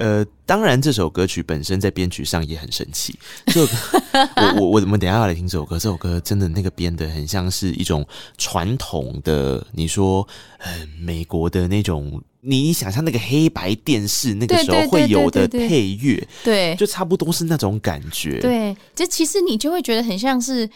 呃，当然，这首歌曲本身在编曲上也很神奇。这首歌，我我我们等一下要来听这首歌。这首歌真的那个编的很像是一种传统的，你说，呃，美国的那种，你想象那个黑白电视那个时候会有的配乐，对，就差不多是那种感觉。对，就其实你就会觉得很像是。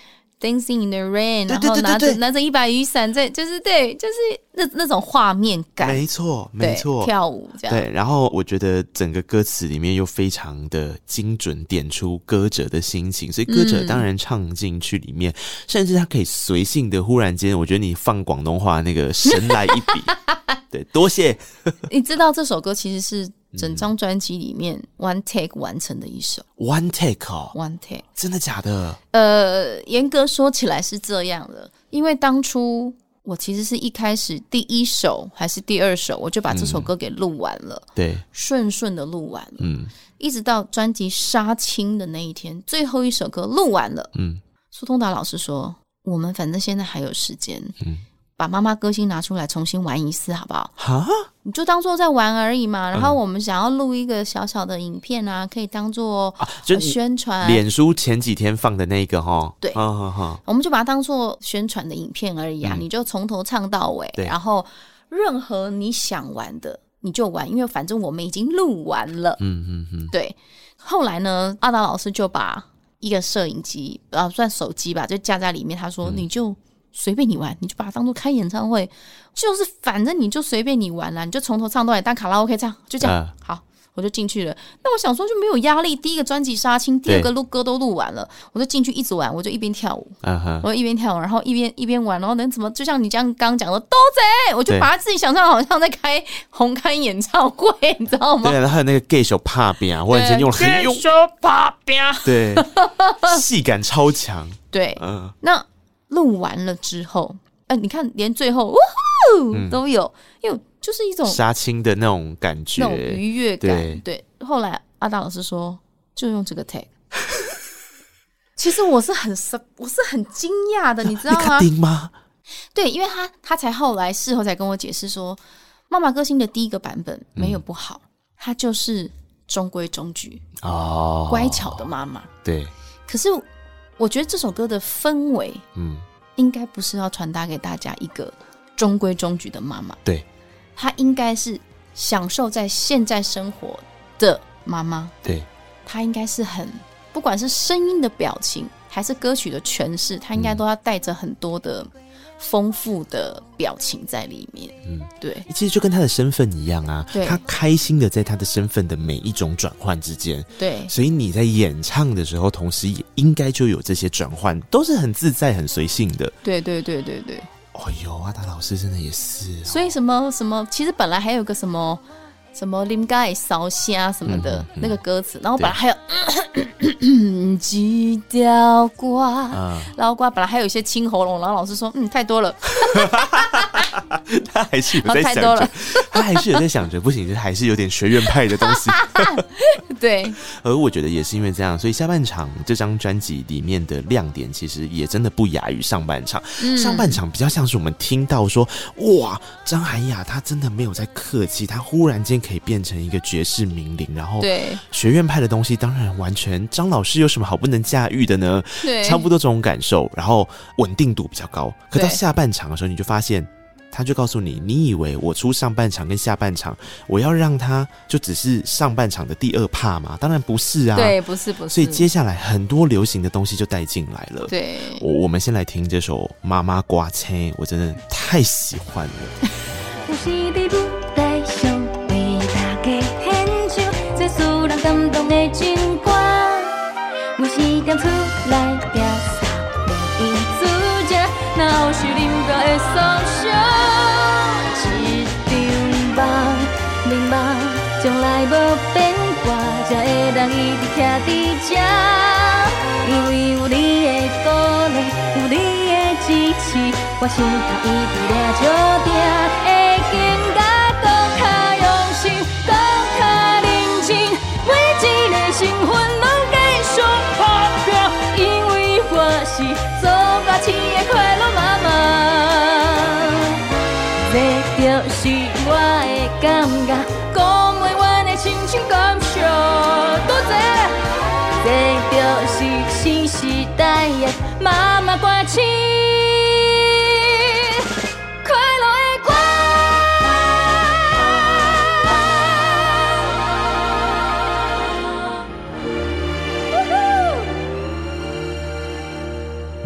Dancing in the rain，然后拿着拿着一把雨伞，在就是对，就是那那种画面感，没错没错，跳舞这样。对，然后我觉得整个歌词里面又非常的精准，点出歌者的心情，所以歌者当然唱进去里面，嗯、甚至他可以随性的忽然间，我觉得你放广东话那个神来一笔，对，多谢。你知道这首歌其实是。整张专辑里面，one take 完成的一首，one take 哦，one take，真的假的？呃，严格说起来是这样的，因为当初我其实是一开始第一首还是第二首，我就把这首歌给录完了，嗯、对，顺顺的录完了，嗯，一直到专辑杀青的那一天，最后一首歌录完了，嗯，苏通达老师说，我们反正现在还有时间，嗯。把妈妈歌星拿出来重新玩一次，好不好？哈，你就当做在玩而已嘛。然后我们想要录一个小小的影片啊，可以当做就宣传。脸书前几天放的那个哈，对，好好好我们就把它当做宣传的影片而已啊。你就从头唱到尾，然后任何你想玩的你就玩，因为反正我们已经录完了。嗯嗯嗯，对。后来呢，阿达老师就把一个摄影机，啊，算手机吧，就架在里面。他说：“你就。”随便你玩，你就把它当做开演唱会，就是反正你就随便你玩啦，你就从头唱到尾，当卡拉 OK 唱，就这样。呃、好，我就进去了。那我想说就没有压力，第一个专辑杀青，第二个录歌都录完了，我就进去一直玩，我就一边跳舞，我就一边跳舞，然后一边一边玩，然后能怎么？就像你这样刚刚讲的，都贼，我就把他自己想象好像在开红磡演唱会，你知道吗？对，还有那个 gay 手帕边啊，或者是用很用手怕边，对，戏感超强，对，嗯，那。录完了之后，哎、呃，你看，连最后呜呼、嗯、都有，因为就是一种杀青的那种感觉，那种愉悦感。对，对，后来阿达老师说，就用这个 tag。其实我是很我是很惊讶的，你知道吗？吗对，因为他他才后来事后才跟我解释说，《妈妈歌星》的第一个版本没有不好，它、嗯、就是中规中矩哦，乖巧的妈妈。对，可是。我觉得这首歌的氛围，嗯，应该不是要传达给大家一个中规中矩的妈妈，对，她应该是享受在现在生活的妈妈，对，她应该是很，不管是声音的表情还是歌曲的诠释，她应该都要带着很多的。丰富的表情在里面，嗯，对，其实就跟他的身份一样啊，他开心的在他的身份的每一种转换之间，对，所以你在演唱的时候，同时也应该就有这些转换，都是很自在、很随性的，对，对，对，对，对。哦有啊，他老师真的也是、哦，所以什么什么，其实本来还有个什么。什么林盖烧虾什么的、那个歌词，然后本来还有 几条瓜，然后瓜本来还有一些清喉咙，然后老师说嗯太多了，他还是有在想着，他还是有在想着，不行，这还是有点学院派的东西。对，而我觉得也是因为这样，所以下半场这张专辑里面的亮点其实也真的不亚于上半场。嗯、上半场比较像是我们听到说哇，张涵雅她真的没有在客气，她忽然间。可以变成一个绝世名伶，然后对学院派的东西，当然完全张老师有什么好不能驾驭的呢？对，差不多这种感受，然后稳定度比较高。可到下半场的时候，你就发现他就告诉你，你以为我出上半场跟下半场，我要让他就只是上半场的第二帕吗？当然不是啊，对，不是不是。所以接下来很多流行的东西就带进来了。对，我我们先来听这首《妈妈挂车》，我真的太喜欢了。伫遮。因为有你的鼓励，有你的支持，我心头一直抓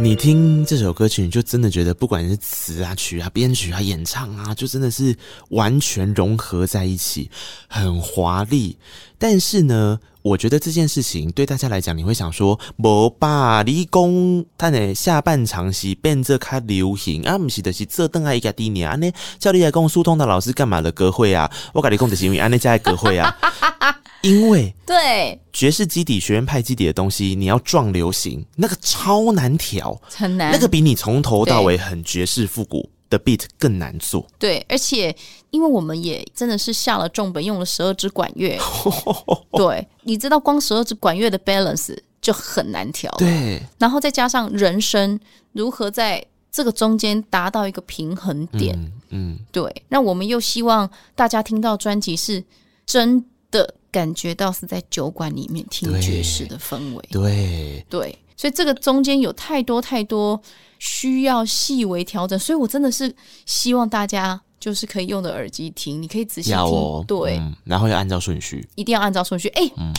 你听这首歌曲，你就真的觉得，不管是词啊、曲啊、编曲啊、演唱啊，就真的是完全融合在一起，很华丽。但是呢，我觉得这件事情对大家来讲，你会想说，无吧，理工他呢下半场是变这较流行啊，不是的是这邓爱一个低年啊，呢叫你来讲苏通的老师干嘛的歌会啊？我跟你讲的是因为安内家的歌会啊。因为对爵士基底、学院派基底的东西，你要撞流行，那个超难调，很难。那个比你从头到尾很爵士复古的 beat 更难做。对，而且因为我们也真的是下了重本，用了十二支管乐。对，你知道光十二支管乐的 balance 就很难调。对，然后再加上人声如何在这个中间达到一个平衡点。嗯，嗯对。那我们又希望大家听到专辑是真的。感觉到是在酒馆里面听爵士的氛围，对对，所以这个中间有太多太多需要细微调整，所以我真的是希望大家就是可以用的耳机听，你可以仔细听，哦、对、嗯，然后要按照顺序，一定要按照顺序，哎、欸，嗯。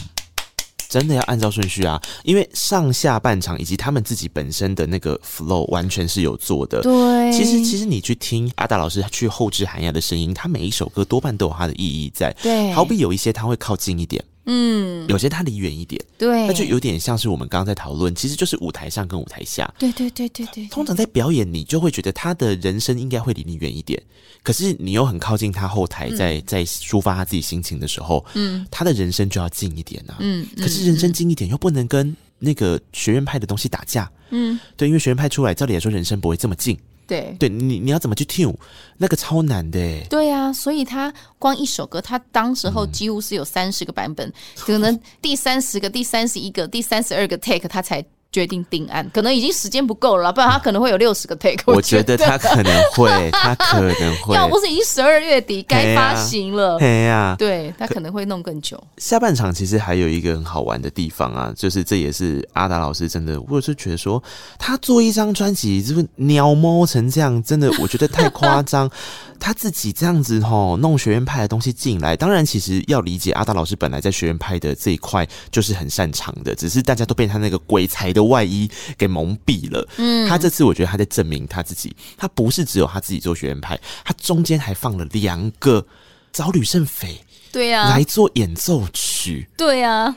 真的要按照顺序啊，因为上下半场以及他们自己本身的那个 flow 完全是有做的。对，其实其实你去听阿达老师去后置韩亚的声音，他每一首歌多半都有它的意义在。对，好比有一些他会靠近一点。嗯，有些他离远一点，对，那就有点像是我们刚刚在讨论，其实就是舞台上跟舞台下，对对对对对。通常在表演，你就会觉得他的人生应该会离你远一点，可是你又很靠近他后台，在、嗯、在抒发他自己心情的时候，嗯，他的人生就要近一点啊，嗯，可是人生近一点又不能跟那个学院派的东西打架，嗯，对，因为学院派出来，照理来说人生不会这么近。对，对你你要怎么去 tune 那个超难的。对呀、啊，所以他光一首歌，他当时候几乎是有三十个版本，嗯、可能第三十个、第三十一个、第三十二个 take 他才。决定定案，可能已经时间不够了，不然他可能会有六十个 take。我觉得他可能会，他可能会。要不是已经十二月底该发行了，对呀、啊，对他可能会弄更久。下半场其实还有一个很好玩的地方啊，就是这也是阿达老师真的，我是觉得说他做一张专辑，就是鸟猫成这样，真的我觉得太夸张。他自己这样子吼弄学院派的东西进来，当然其实要理解阿达老师本来在学院派的这一块就是很擅长的，只是大家都被他那个鬼才的外衣给蒙蔽了。嗯，他这次我觉得他在证明他自己，他不是只有他自己做学院派，他中间还放了两个找吕胜斐，对呀，来做演奏曲，对呀。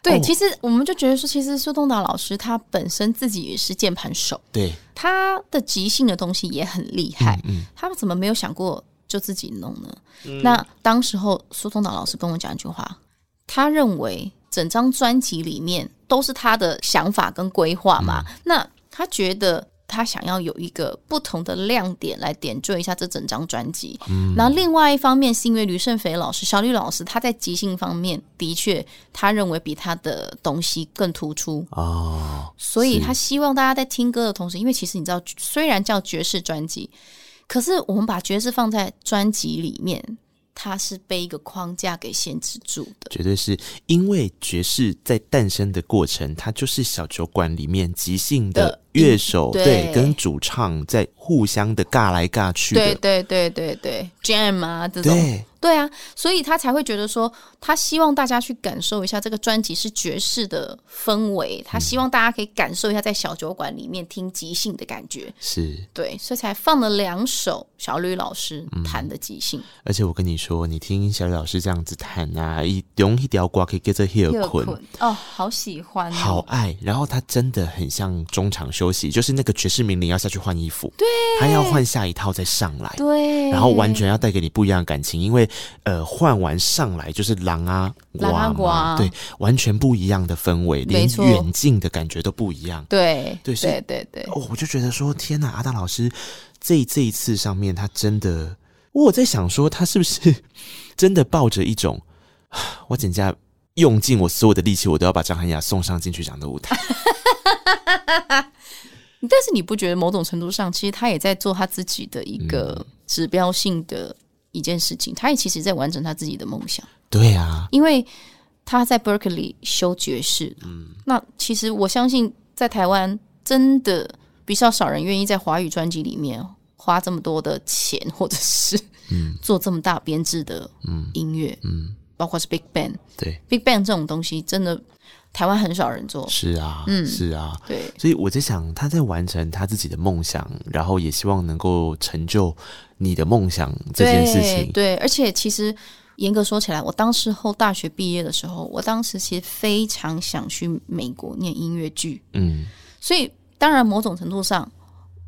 对，其实我们就觉得说，其实苏东达老师他本身自己也是键盘手，对，他的即兴的东西也很厉害。嗯，嗯，他怎么没有想过就自己弄呢？嗯、那当时候苏东达老师跟我讲一句话，他认为整张专辑里面都是他的想法跟规划嘛，嗯、那他觉得。他想要有一个不同的亮点来点缀一下这整张专辑。嗯，然后另外一方面是因为吕胜斐老师、小吕老师他在即兴方面的确，他认为比他的东西更突出哦，所以他希望大家在听歌的同时，因为其实你知道，虽然叫爵士专辑，可是我们把爵士放在专辑里面，它是被一个框架给限制住的，绝对是因为爵士在诞生的过程，它就是小酒馆里面即兴的乐手对，对跟主唱在互相的尬来尬去的，对对对对对，jam 啊这种。对对啊，所以他才会觉得说，他希望大家去感受一下这个专辑是爵士的氛围，他希望大家可以感受一下在小酒馆里面听即兴的感觉。是，对，所以才放了两首小吕老师弹的即兴。而且我跟你说，你听小吕老师这样子弹啊，一用一条瓜可以 get 着 hear 困哦，好喜欢，好爱。然后他真的很像中场休息，就是那个爵士名伶要下去换衣服，对，他要换下一套再上来，对，然后完全要带给你不一样的感情，因为。呃，换完上来就是狼啊，狼啊瓜，对，完全不一样的氛围，连远近的感觉都不一样。对，对，对，对，对。哦，我就觉得说，天哪，阿达老师这这一次上面，他真的，我在想说，他是不是 真的抱着一种，我整家用尽我所有的力气，我都要把张涵雅送上金曲奖的舞台。但是你不觉得某种程度上，其实他也在做他自己的一个指标性的。一件事情，他也其实在完成他自己的梦想。对啊，因为他在 Berkeley 修爵士。嗯，那其实我相信，在台湾真的比较少人愿意在华语专辑里面花这么多的钱，或者是嗯 做这么大编制的嗯音乐，嗯，包括是 Big Band。对，Big Band 这种东西真的。台湾很少人做，是啊，嗯，是啊，对，所以我在想，他在完成他自己的梦想，然后也希望能够成就你的梦想这件事情。对，对，而且其实严格说起来，我当时候大学毕业的时候，我当时其实非常想去美国念音乐剧，嗯，所以当然某种程度上。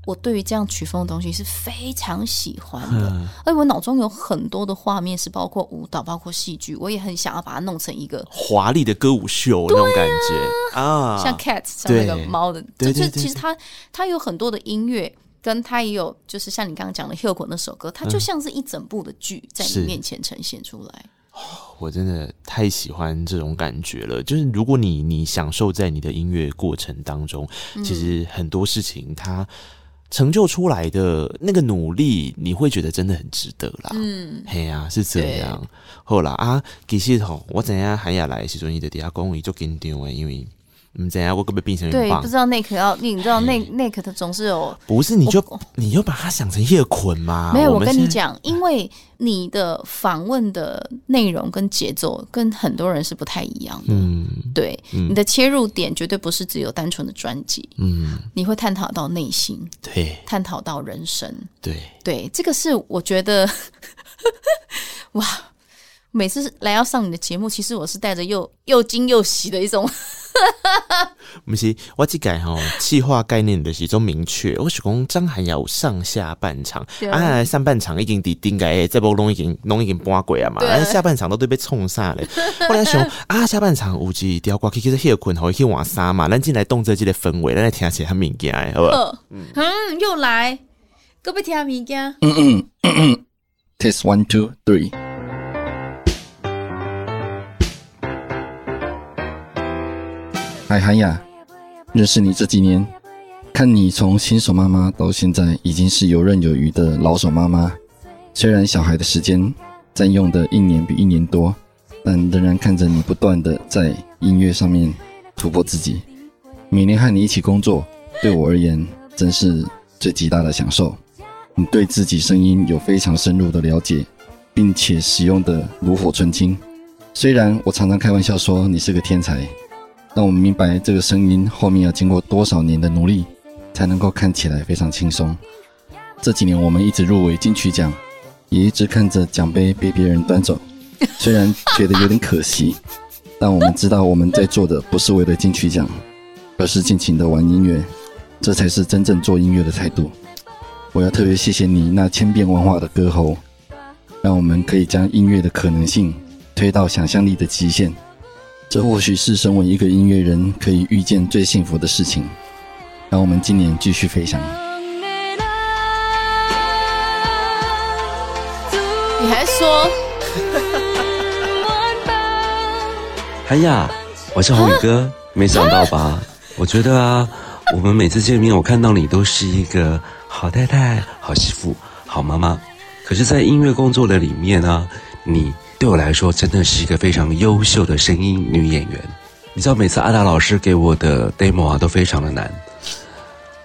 我对于这样曲风的东西是非常喜欢的，而且我脑中有很多的画面，是包括舞蹈、包括戏剧，我也很想要把它弄成一个华丽的歌舞秀那种感觉啊，啊，像 Cat 像那个猫的，就是其实它它有很多的音乐，跟它也有就是像你刚刚讲的《Hilco》那首歌，它就像是一整部的剧在你面前呈现出来。我真的太喜欢这种感觉了，就是如果你你享受在你的音乐过程当中，其实很多事情它。成就出来的那个努力，你会觉得真的很值得啦。嗯，嘿呀、啊，是这样。好啦啊，其实吼，我知影韩亚来的时阵，伊就底下讲伊足紧张诶，因为唔知影我可不可以变成对，不知道内克要，你知道内内克他总是有，不是你就你就把它想成叶捆吗？没有，我跟你讲，因为你的访问的内容跟节奏跟很多人是不太一样的。嗯，对，嗯、你的切入点绝对不是只有单纯的专辑。嗯，你会探讨到内心，对，探讨到人生，对，对，这个是我觉得，哇，每次来要上你的节目，其实我是带着又 又惊又喜的一种。不是，我这个吼计划概念的是一种明确。我是讲张涵雅有上下半场，啊，上半场已经底顶个，这波拢已经拢已经搬过啊嘛，啊，下半场都对被冲散了。后来想啊，下半场有几条歌，其实歇困后去换衫嘛，咱进来动这这个氛围，咱来听起来很敏感，好不好？嗯，又来，各位听物件。嗯嗯嗯嗯，Test one two three。海涵呀，认识你这几年，看你从新手妈妈到现在已经是游刃有余的老手妈妈。虽然小孩的时间占用的一年比一年多，但仍然看着你不断的在音乐上面突破自己。每年和你一起工作，对我而言真是最极大的享受。你对自己声音有非常深入的了解，并且使用的炉火纯青。虽然我常常开玩笑说你是个天才。让我们明白这个声音后面要经过多少年的努力，才能够看起来非常轻松。这几年我们一直入围金曲奖，也一直看着奖杯被别人端走，虽然觉得有点可惜，但我们知道我们在做的不是为了金曲奖，而是尽情的玩音乐，这才是真正做音乐的态度。我要特别谢谢你那千变万化的歌喉，让我们可以将音乐的可能性推到想象力的极限。这或许是身为一个音乐人可以遇见最幸福的事情。让我们今年继续飞翔。你还说？哎呀，我是宏宇哥，啊，没想到吧？我觉得啊，我们每次见面，我看到你都是一个好太太、好媳妇、好妈妈。可是，在音乐工作的里面啊，你对我来说真的是一个非常优秀的声音女演员。你知道，每次阿达老师给我的 demo 啊，都非常的难。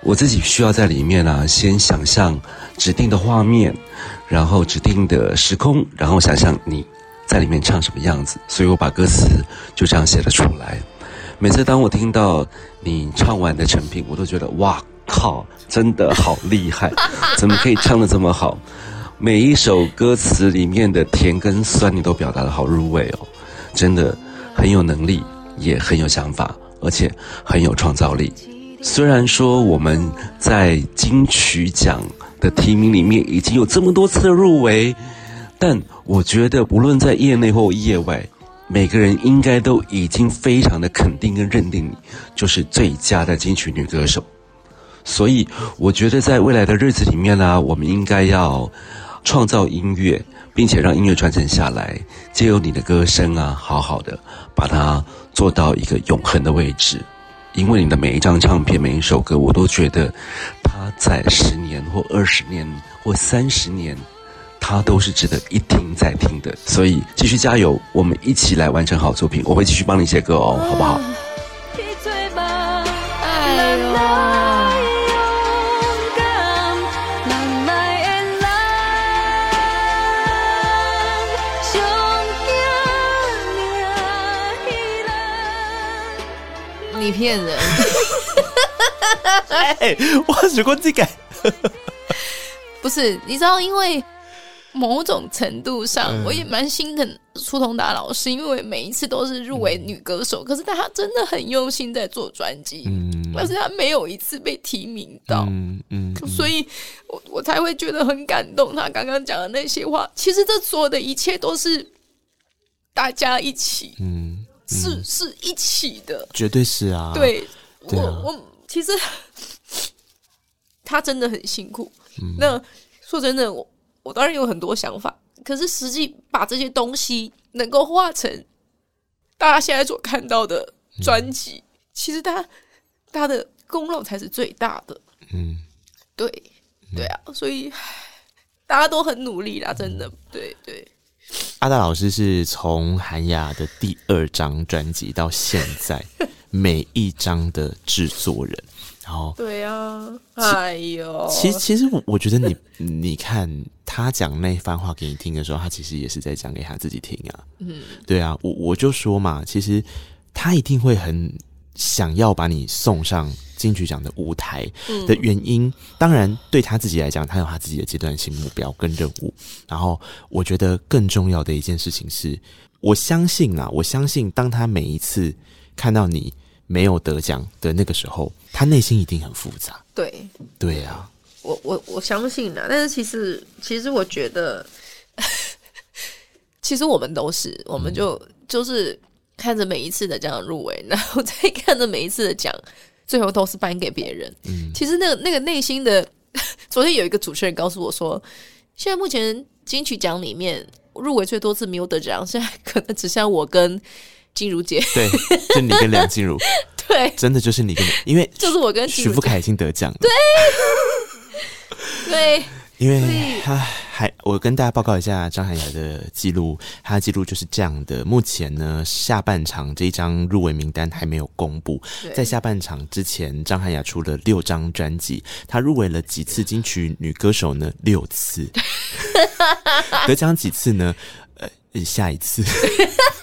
我自己需要在里面啊，先想象指定的画面，然后指定的时空，然后想象你在里面唱什么样子，所以我把歌词就这样写了出来。每次当我听到你唱完的成品，我都觉得哇靠，真的好厉害，怎么可以唱得这么好？每一首歌词里面的甜跟酸，你都表达得好入味哦，真的很有能力，也很有想法，而且很有创造力。虽然说我们在金曲奖的提名里面已经有这么多次入围，但我觉得无论在业内或业外，每个人应该都已经非常的肯定跟认定你就是最佳的金曲女歌手。所以我觉得在未来的日子里面呢、我们应该要创造音乐，并且让音乐传承下来，借由你的歌声啊，好好的把它做到一个永恒的位置。因为你的每一张唱片、每一首歌，我都觉得，它在十年或二十年或三十年，它都是值得一听再听的。所以继续加油，我们一起来完成好作品。我会继续帮你写歌哦，好不好？你骗人！哎，我如果自己不是，你知道，因为某种程度上，嗯、我也蛮心疼苏童达老师，因为每一次都是入围女歌手，嗯、可是他真的很用心在做专辑，嗯，但是他没有一次被提名到，嗯嗯，嗯所以我我才会觉得很感动。他刚刚讲的那些话，其实这所有的一切都是大家一起，嗯。是是一起的，绝对是啊。对，我我其实他真的很辛苦。嗯、那说真的，我我当然有很多想法，可是实际把这些东西能够化成大家现在所看到的专辑，嗯、其实他他的功劳才是最大的。嗯，对对啊，所以大家都很努力啦，真的，对对。阿大老师是从韩雅的第二张专辑到现在每一张的制作人，然后对啊，哎呦，其实其实我我觉得你 你看他讲那番话给你听的时候，他其实也是在讲给他自己听啊。嗯，对啊，我我就说嘛，其实他一定会很想要把你送上。金曲奖的舞台的原因，嗯、当然对他自己来讲，他有他自己的阶段性目标跟任务。然后，我觉得更重要的一件事情是，我相信啊，我相信当他每一次看到你没有得奖的那个时候，他内心一定很复杂。对，对啊，我我我相信啊。但是其实，其实我觉得，其实我们都是，我们就、嗯、就是看着每一次的这样入围，然后再看着每一次的奖。最后都是颁给别人。嗯，其实那个那个内心的，昨天有一个主持人告诉我说，现在目前金曲奖里面入围最多次没有得奖，现在可能只剩我跟金如姐。对，就你跟梁静茹。对，真的就是你跟，因为就是我跟许富凯已经得奖了。对，对。因为他还，我跟大家报告一下张涵雅的记录，他的记录就是这样的。目前呢，下半场这一张入围名单还没有公布。在下半场之前，张涵雅出了六张专辑，她入围了几次金曲女歌手呢？六次。得奖几次呢？呃，下一次。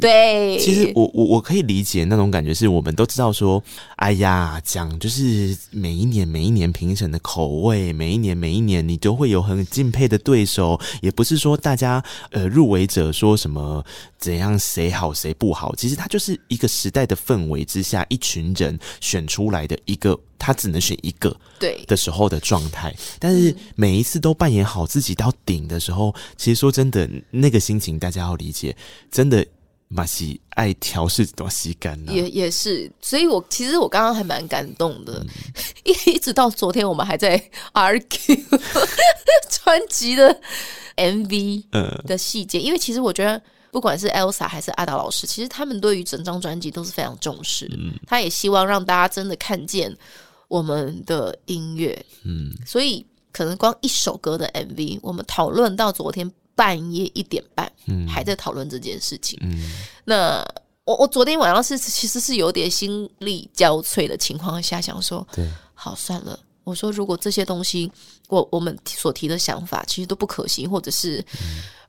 对，其实我我我可以理解那种感觉，是我们都知道说，哎呀，讲就是每一年每一年评审的口味，每一年每一年你都会有很敬佩的对手，也不是说大家呃入围者说什么怎样谁好谁不好，其实它就是一个时代的氛围之下，一群人选出来的一个，他只能选一个对的时候的状态，但是每一次都扮演好自己到顶的时候，其实说真的，那个心情大家要理解，真的。马西爱调试多吸干了，也也是，所以我其实我刚刚还蛮感动的，一、嗯、一直到昨天我们还在 argue 专辑的 MV 的细节，嗯、因为其实我觉得不管是 Elsa 还是阿达老师，其实他们对于整张专辑都是非常重视，嗯，他也希望让大家真的看见我们的音乐，嗯，所以可能光一首歌的 MV，我们讨论到昨天半夜一点半，嗯，还在讨论这件事情。嗯，那我我昨天晚上是其实是有点心力交瘁的情况下，想说，对，好算了。我说，如果这些东西，我我们所提的想法其实都不可行，或者是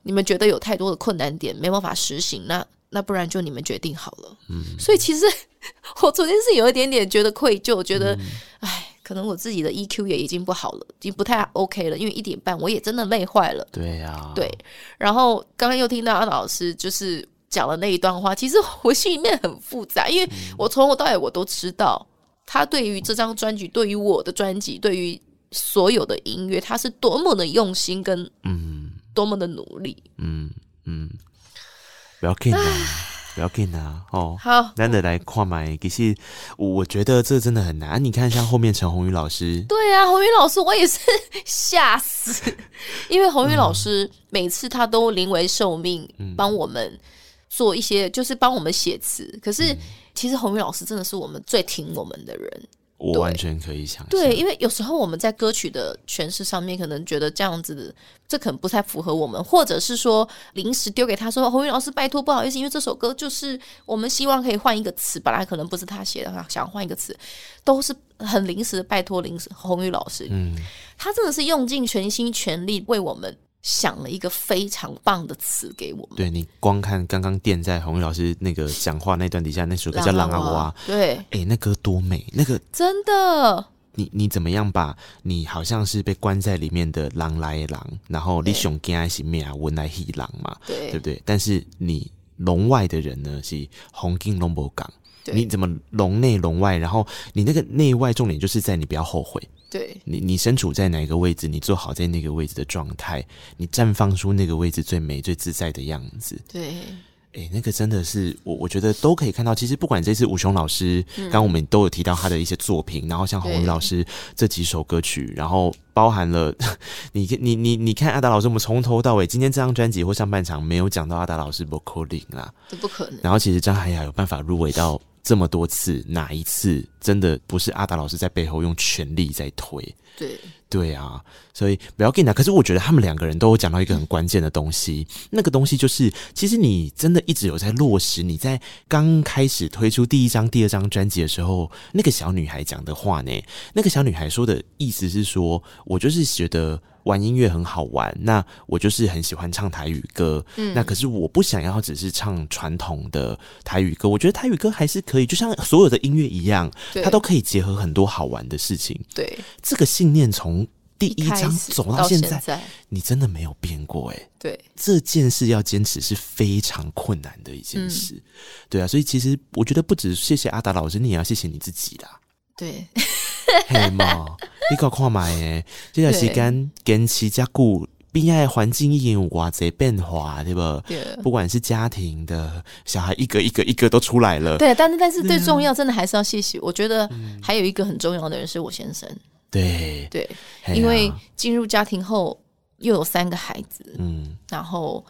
你们觉得有太多的困难点没办法实行，那那不然就你们决定好了。嗯，所以其实 我昨天是有一点点觉得愧疚，觉得，哎、嗯，可能我自己的 EQ 也已经不好了，已经不太 OK 了，因为一点半我也真的累坏了。对呀、啊，对。然后刚刚又听到安老师就是讲了那一段话，其实我心里面很复杂，因为我从头到尾我都知道。他对于这张专辑，对于我的专辑，对于所有的音乐，他是多么的用心跟嗯，多么的努力，嗯嗯，不要 k 啊，不要紧啊，哦，好，难得来看买，可是我觉得这真的很难。你看，像后面陈宏宇老师，对啊，宏宇老师，我也是吓死，因为宏宇老师每次他都临危受命，帮我们做一些，就是帮我们写词，可是。其实宏宇老师真的是我们最挺我们的人，我完全可以想象。对，因为有时候我们在歌曲的诠释上面，可能觉得这样子的，这可能不太符合我们，或者是说临时丢给他说：“红宇老师，拜托，不好意思，因为这首歌就是我们希望可以换一个词，本来可能不是他写的，想换一个词，都是很临时的，拜托临时红宇老师。”嗯，他真的是用尽全心全力为我们。想了一个非常棒的词给我们。对，你光看刚刚垫在鸿宇老师那个讲话那段底下那首歌叫《狼啊哇》，对，哎、欸，那歌多美，那个真的。你你怎么样把你好像是被关在里面的狼来狼，然后你熊惊是咩啊？文来黑狼嘛，对，对不对？但是你笼外的人呢是红金龙博港，你怎么笼内笼外？然后你那个内外重点就是在你不要后悔。对你，你身处在哪个位置，你做好在那个位置的状态，你绽放出那个位置最美、最自在的样子。对，哎、欸，那个真的是我，我觉得都可以看到。其实不管这次吴雄老师，刚刚我们都有提到他的一些作品，嗯、然后像洪宇老师这几首歌曲，然后包含了 你，你，你，你看阿达老师，我们从头到尾，今天这张专辑或上半场没有讲到阿达老师 v o c a l i n g 啦，这不可能。然后其实张海雅有办法入围到。这么多次，哪一次真的不是阿达老师在背后用全力在推？对对啊，所以不要紧张。可是我觉得他们两个人都有讲到一个很关键的东西，嗯、那个东西就是，其实你真的一直有在落实你在刚开始推出第一张、第二张专辑的时候，那个小女孩讲的话呢？那个小女孩说的意思是说，我就是觉得。玩音乐很好玩，那我就是很喜欢唱台语歌。嗯，那可是我不想要只是唱传统的台语歌，我觉得台语歌还是可以，就像所有的音乐一样，它都可以结合很多好玩的事情。对，这个信念从第一章走到现在，你真的没有变过哎。对，这件事要坚持是非常困难的一件事。嗯，对啊，所以其实我觉得不止谢谢阿达老师，你也要谢谢你自己啦。对。嘿嘛，你个看嘛诶，这段时间坚持加固，边爱环境已经有哇侪变化，对不？对，不管是家庭的小孩，一个一个一个都出来了。对，但是但是最重要，真的还是要谢谢。我觉得还有一个很重要的人是我先生。对对，因为进入家庭后又有三个孩子，嗯，然后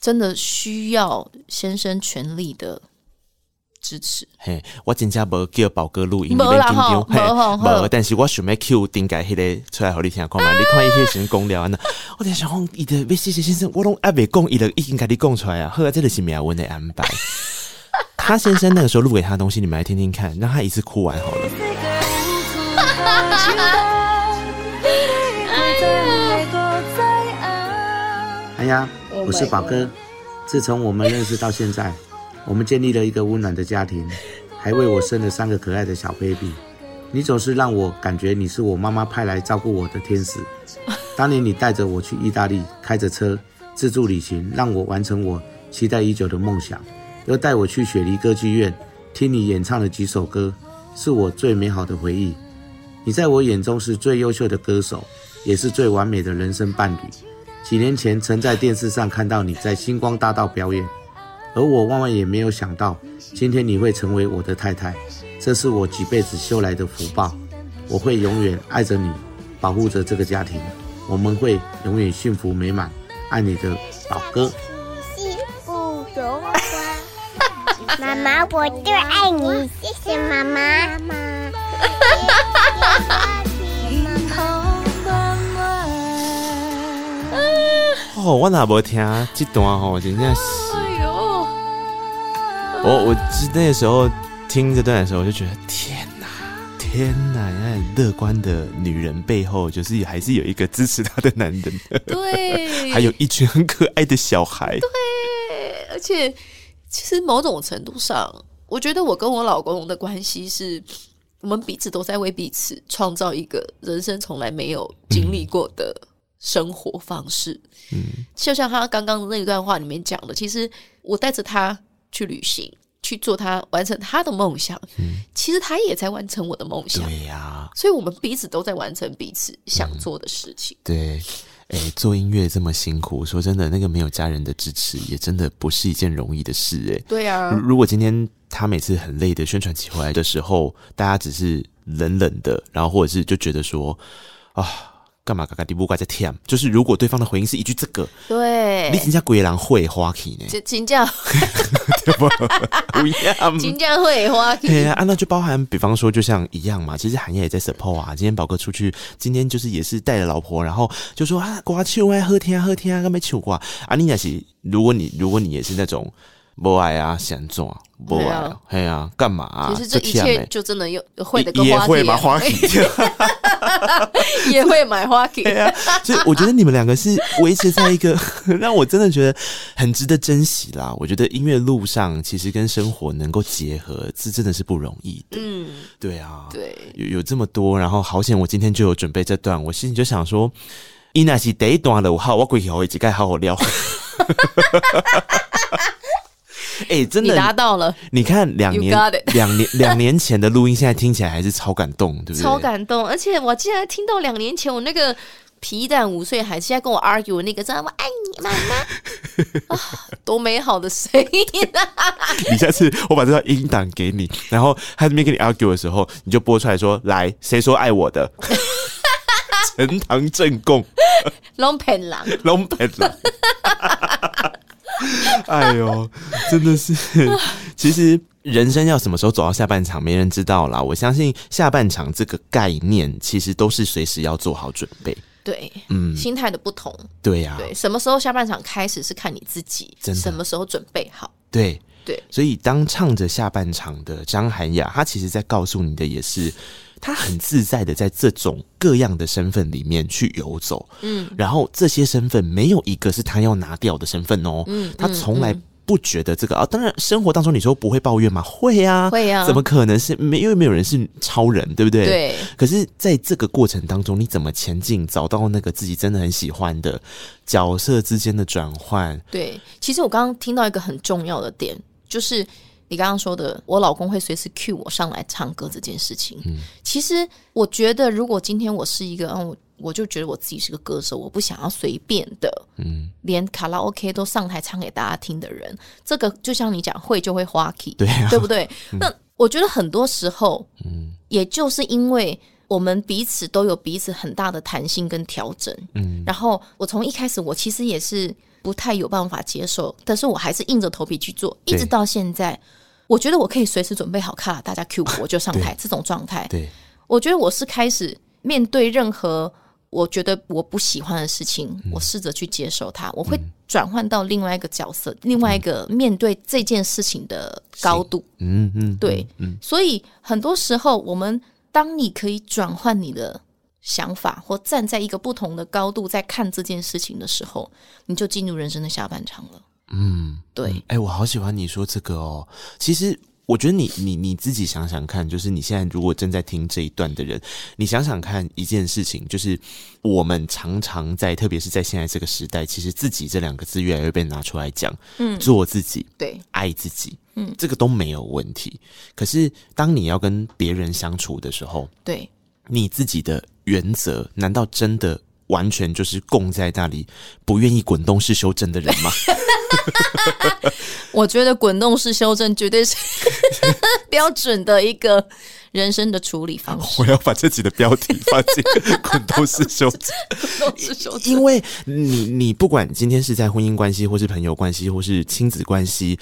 真的需要先生全力的。支持嘿，我真正无叫宝哥录音，没啦吼，没吼，没。但是我想要 Q 顶改迄个出来，互你听看嘛。你看伊迄个先讲了安那，我在想讲，伊的要谢谢先生，我拢还未讲，伊就已经甲你讲出来啊。后来这个是命运的安排。他先生那个时候录给他的东西，你们来听听看，让他一次哭完好了。哎呀，我是宝哥，自从我们认识到现在。我们建立了一个温暖的家庭，还为我生了三个可爱的小 baby。你总是让我感觉你是我妈妈派来照顾我的天使。当年你带着我去意大利，开着车自助旅行，让我完成我期待已久的梦想，又带我去雪梨歌剧院听你演唱了几首歌，是我最美好的回忆。你在我眼中是最优秀的歌手，也是最完美的人生伴侣。几年前曾在电视上看到你在星光大道表演。而我万万也没有想到，今天你会成为我的太太，这是我几辈子修来的福报。我会永远爱着你，保护着这个家庭，我们会永远幸福美满。爱你的宝哥。妈妈，我最爱你，谢谢妈妈。妈妈吼，我哪无听这段吼，真正是。我我那个时候听这段的时候，我就觉得天哪，天哪！你看乐观的女人背后，就是还是有一个支持她的男人，对，还有一群很可爱的小孩，对，而且其实某种程度上，我觉得我跟我老公的关系是。我们彼此都在为彼此创造一个人生从来没有经历过的生活方式。嗯，就像他刚刚那一段话里面讲的，其实我带着他去旅行，去做他完成他的梦想。嗯，其实他也在完成我的梦想。对呀，啊，所以我们彼此都在完成彼此想做的事情。嗯，对。哎、欸，做音乐这么辛苦，说真的，那个没有家人的支持，也真的不是一件容易的事。哎，对啊。如果今天他每次很累的宣传起回来的时候，大家只是冷冷的，然后或者是就觉得说啊。干嘛？嘎嘎地不怪在舔，就是如果对方的回应是一句这个，对，你人家鬼狼会花气呢？金价对不？不一样，金价会花气。对啊，那就包含，比方说，就像一样嘛。其实韩亚也在 support 啊。今天宝哥出去，今天就是也是带着老婆，然后就说啊，刮秋啊，喝天啊，喝天啊，干嘛？秋瓜啊。你也是，如果你如果你也是那种不爱啊，想做不爱啊，嘿啊，干嘛？啊？其实这一切就真的有会的个花也会吗？花。也会买花给，对啊，所以我觉得你们两个是维持在一个 让我真的觉得很值得珍惜啦。我觉得音乐路上其实跟生活能够结合，是真的是不容易的。嗯，对啊，对，有有这么多，然后好险我今天就有准备这段，我心里就想说，伊那是第一段了，我好，我过去好一几盖好好聊。哎、欸，真的，你达到了。你看，两年，两年，两年前的录音，现在听起来还是超感动，对不对？超感动，而且我竟然听到两年前我那个皮蛋五岁孩子现在跟我 argue 那个，真的我爱你，妈妈 啊，多美好的声音啊！你下次我把这段音档给你，然后他这边跟你 argue 的时候，你就播出来说：“来，谁说爱我的？” 呈堂证供，龙骗狼，龙骗狼。哎呦，真的是！其实人生要什么时候走到下半场，没人知道啦。我相信下半场这个概念，其实都是随时要做好准备。对，嗯，心态的不同，对呀、啊，对，什么时候下半场开始是看你自己，真什么时候准备好。对对，所以当唱着下半场的张涵雅，她其实在告诉你的也是。他很自在的在这种各样的身份里面去游走，嗯，然后这些身份没有一个是他要拿掉的身份哦，嗯，他从来不觉得这个啊，当然生活当中你说不会抱怨吗？会啊，会啊，怎么可能是没？因为没有人是超人，对不对？对。可是在这个过程当中，你怎么前进，找到那个自己真的很喜欢的角色之间的转换？对，其实我刚刚听到一个很重要的点，就是。你刚刚说的，我老公会随时 cue 我上来唱歌这件事情，嗯，其实我觉得，如果今天我是一个，嗯，我就觉得我自己是个歌手，我不想要随便的，嗯，连卡拉 OK 都上台唱给大家听的人，这个就像你讲会就会花 key，对啊，对不对？嗯，那我觉得很多时候，嗯，也就是因为我们彼此都有彼此很大的弹性跟调整，嗯，然后我从一开始我其实也是不太有办法接受，但是我还是硬着头皮去做，一直到现在。我觉得我可以随时准备好卡，大家 cue 我就上台，这种状态。对，我觉得我是开始面对任何我觉得我不喜欢的事情，我试着去接受它。我会转换到另外一个角色，另外一个面对这件事情的高度。嗯嗯，对，嗯。所以很多时候，我们当你可以转换你的想法，或站在一个不同的高度在看这件事情的时候，你就进入人生的下半场了。嗯，对，哎、欸，我好喜欢你说这个哦。其实，我觉得你你你自己想想看，就是你现在如果正在听这一段的人，你想想看一件事情，就是我们常常在，特别是在现在这个时代，其实自己这两个字越来越被拿出来讲。嗯，做自己，对，爱自己，嗯，这个都没有问题。可是，当你要跟别人相处的时候，对，你自己的原则，难道真的完全就是供在那里，不愿意滚动式修正的人吗？我觉得滚动式修正绝对是 标准的一个人生的处理方式。我要把这集的标题放进 “滚动式修正”，都是修正。因为你你不管今天是在婚姻关系，或是朋友关系，或是亲子关系。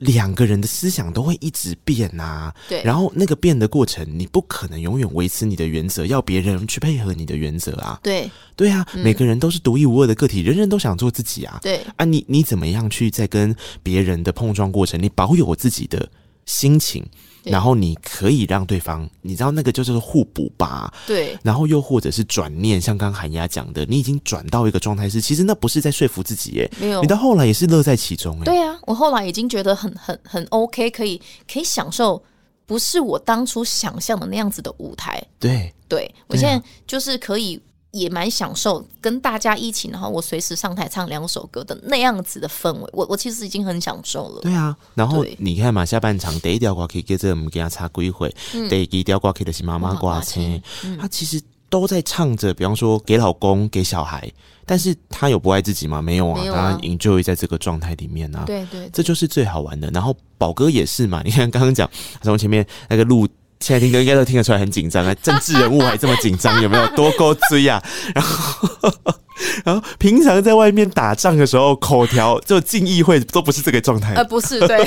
两个人的思想都会一直变呐、啊，对，然后那个变的过程，你不可能永远维持你的原则，要别人去配合你的原则啊，对，对啊，嗯、每个人都是独一无二的个体，人人都想做自己啊，对啊你，你你怎么样去在跟别人的碰撞过程，你保有自己的心情？然后你可以让对方，你知道那个就是互补吧？对。然后又或者是转念，像刚韩鸭讲的，你已经转到一个状态是，其实那不是在说服自己耶，没有。你到后来也是乐在其中哎。对啊，我后来已经觉得很很很 OK，可以可以享受，不是我当初想象的那样子的舞台。对，对我现在就是可以。也蛮享受跟大家一起，然后我随时上台唱两首歌的那样子的氛围，我我其实已经很享受了。对啊，然后你看嘛，下半场第一条歌可以跟着我们给他插归回，第一条歌可以的是妈妈挂车，他其实都在唱着，比方说给老公、给小孩，但是他有不爱自己吗？没有啊，当然 enjoy 在这个状态里面啊。对对，这就是最好玩的。然后宝哥也是嘛，你看刚刚讲从前面那个录。现在听歌应该都听得出来很紧张啊！政治人物还这么紧张，有没有多够追啊？然后，然后平常在外面打仗的时候，口条就进议会都不是这个状态，呃，不是对，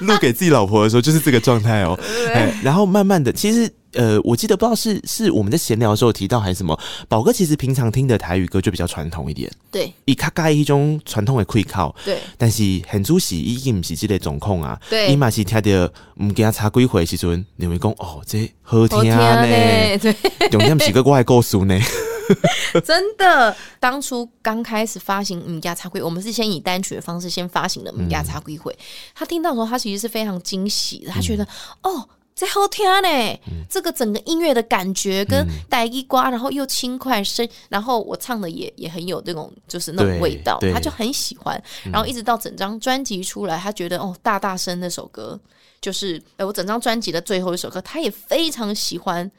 录给自己老婆的时候就是这个状态哦。哎，然后慢慢的，其实。呃，我记得不知道是是我们在闲聊的时候提到还是什么，宝哥其实平常听的台语歌就比较传统一点，对，以卡盖一种传统的气口，对，但是很主席已经不是这类总控啊，对，伊嘛是听到唔给他插几回时阵，你会讲哦，这好听呢，对，重点是个我的故事呢，真的，当初刚开始发行嗯给他插几，我们是先以单曲的方式先发行的唔给他插几回，他听到的时候，他其实是非常惊喜的，他觉得、嗯、哦。在好听呢，嗯、这个整个音乐的感觉跟带一瓜，然后又轻快声，然后我唱的也也很有这种就是那种味道，他就很喜欢。然后一直到整张专辑出来，他觉得哦，大大声那首歌就是呃我整张专辑的最后一首歌，他也非常喜欢。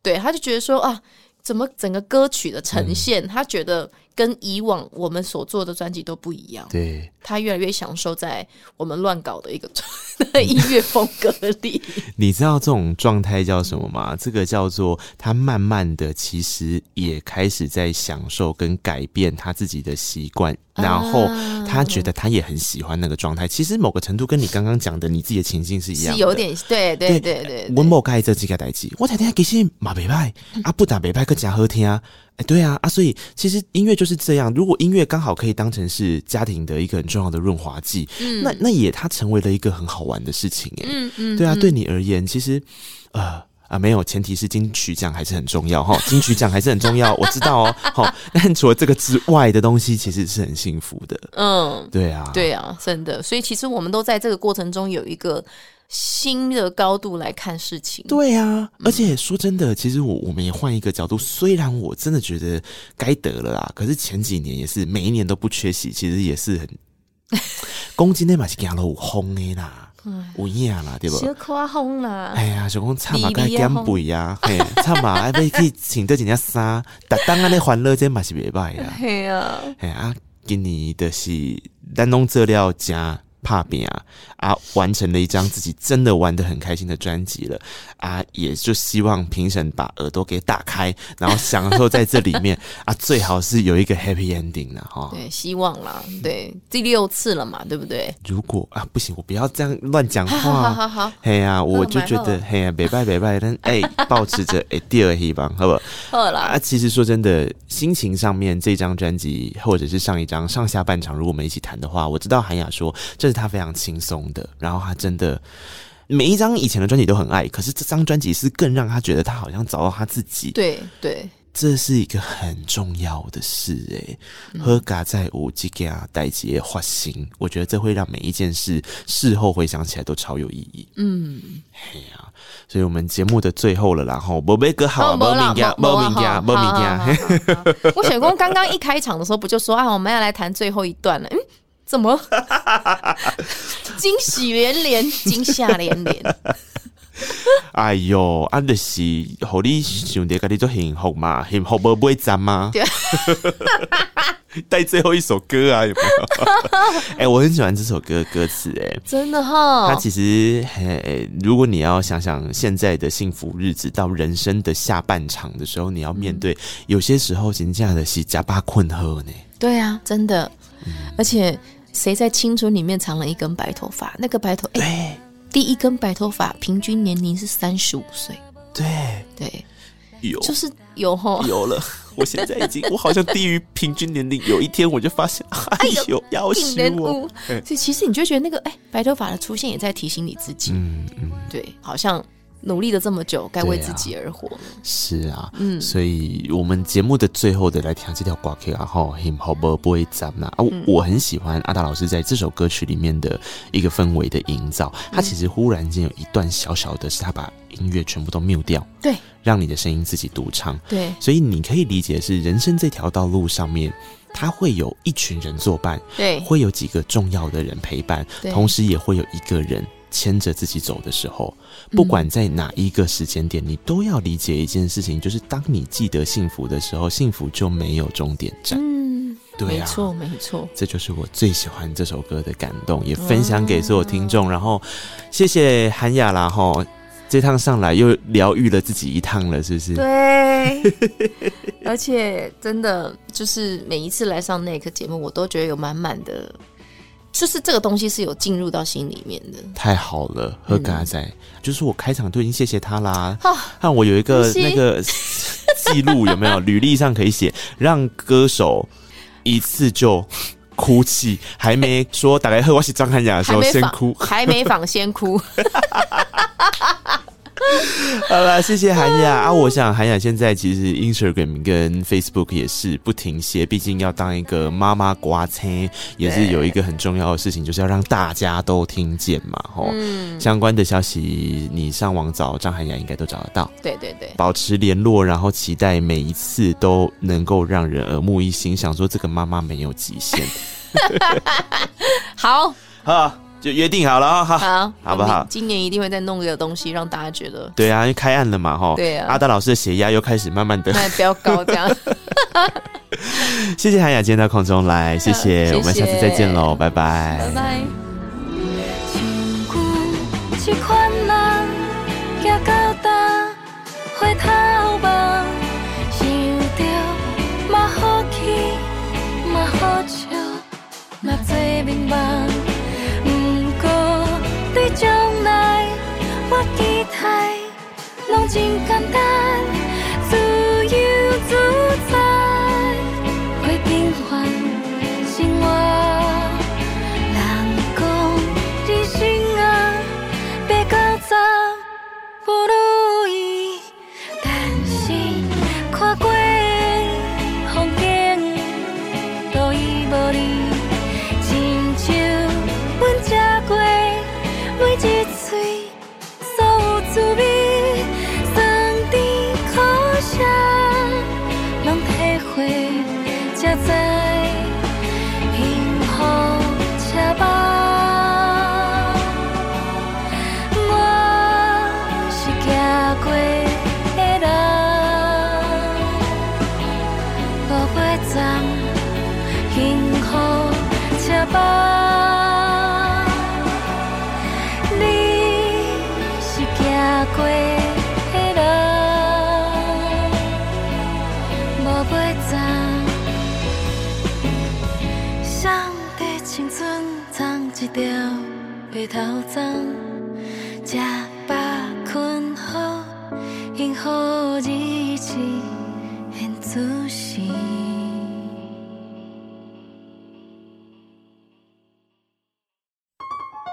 对，他就觉得说啊，怎么整个歌曲的呈现，嗯、他觉得。跟以往我们所做的专辑都不一样，对，他越来越享受在我们乱搞的一个 音乐风格里。你知道这种状态叫什么吗？这个叫做他慢慢的其实也开始在享受跟改变他自己的习惯，然后他觉得他也很喜欢那个状态。其实某个程度跟你刚刚讲的你自己的情境是一样的，是有点对对对对。温某盖这几个代志，我台听其实马北派啊，不打北派更加好听啊。哎，对啊，啊，所以其实音乐就是这样。如果音乐刚好可以当成是家庭的一个很重要的润滑剂，嗯，那那也它成为了一个很好玩的事情，哎，嗯嗯，对啊，对你而言，其实，呃啊，没有，前提是金曲奖还是很重要哈，金曲奖还是很重要，我知道哦，好，但除了这个之外的东西，其实是很幸福的，嗯，对啊，对啊，真的，所以其实我们都在这个过程中有一个。新的高度来看事情，对啊，而且说真的，其实我我们也换一个角度，虽然我真的觉得该得了啦，可是前几年也是每一年都不缺席，其实也是很，公斤内嘛是行了有风的啦，有影啦，对不？小夸风啦，哎呀，想讲唱嘛该减肥啊，嘿，唱嘛 还要去请这几件衫，但当然的欢乐真嘛是袂歹呀，嘿啊，哎啊，今年的是咱拢做了加。怕饼啊啊！完成了一张自己真的玩的很开心的专辑了啊！也就希望评审把耳朵给打开，然后享受在这里面 啊！最好是有一个 happy ending 了哈。对，希望啦。对，第六次了嘛，对不对？如果啊，不行，我不要这样乱讲话。好好好。嘿呀，我就觉得嘿呀，北拜北拜，但哎，保持着哎第二希望，好不好？好了啊，其实说真的，心情上面这张专辑或者是上一张上下半场，如果我们一起谈的话，我知道韩雅说这。他非常轻松的，然后他真的每一张以前的专辑都很爱，可是这张专辑是更让他觉得他好像找到他自己。对对，这是一个很重要的事诶。喝嘎在五 G 给啊带节花心，我觉得这会让每一件事事后回想起来都超有意义。嗯，嘿呀、啊，所以我们节目的最后了，然后宝贝哥好，宝敏家，宝敏家，宝敏家。我雪公刚刚一开场的时候不就说啊，我们要来谈最后一段了，嗯。怎么？惊喜连连，惊吓连连。哎呦，啊，就是互你想着家己做幸福嘛，幸福无尾站吗？带最后一首歌啊，有没有？哎、欸，我很喜欢这首歌的歌词，哎，真的哈。它其实，哎，如果你要想想现在的幸福日子，到人生的下半场的时候，你要面对，有些时候真的是加巴困喝呢。对啊，真的。嗯、而且，谁在青春里面藏了一根白头发？那个白头，哎，第一根白头发平均年龄是三十五岁。对对，有，就是有哈，有了。我现在已经，我好像低于平均年龄。有一天我就发现，哎呦，要死我！所以其实你就觉得那个，哎，白头发的出现也在提醒你自己，嗯嗯，对，好像努力了这么久，该为自己而活。了。是啊，嗯，所以我们节目的最后的来听这条挂曲啊，后，him 好不不会斩啊，我很喜欢阿达老师在这首歌曲里面的一个氛围的营造。他其实忽然间有一段小小的，是他把。音乐全部都 mute 掉，对，让你的声音自己独唱，对，所以你可以理解是人生这条道路上面，他会有一群人作伴，对，会有几个重要的人陪伴，同时也会有一个人牵着自己走的时候，不管在哪一个时间点，嗯，你都要理解一件事情，就是当你记得幸福的时候，幸福就没有终点站。嗯，对啊，没错，没错，这就是我最喜欢这首歌的感动，也分享给所有听众。然后，谢谢韩雅啦，吼。这趟上来又疗愈了自己一趟了，是不是？对，而且真的就是每一次来上那个节目，我都觉得有满满的，就是这个东西是有进入到心里面的。太好了，何嘎仔，嗯、就是我开场都已经谢谢他啦。看我有一个那个记录有没有？履历上可以写，让歌手一次就哭泣，还没说打开喝我是张涵雅的时候先哭，还没仿先哭。好了，谢谢韩雅啊！我想韩雅现在其实 Instagram 跟 Facebook 也是不停歇，毕竟要当一个妈妈瓜青，也是有一个很重要的事情，就是要让大家都听见嘛。吼、嗯，相关的消息你上网找张涵雅应该都找得到。对对对，保持联络，然后期待每一次都能够让人耳目一新，想说这个妈妈没有极限。好，好。就约定好了啊，好，好，好不好？今年一定会再弄一个东西，让大家觉得对啊，因为开案了嘛，哈，对啊。阿达老师的血压又开始慢慢的飙 高，这样。谢谢韩雅今天到空中来，谢谢，我们下次再见喽，拜拜，拜拜。将来我期待拢真简单，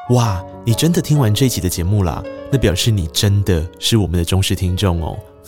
哇，你真的听完这一集的节目啦？那表示你真的是我们的忠实听众哦。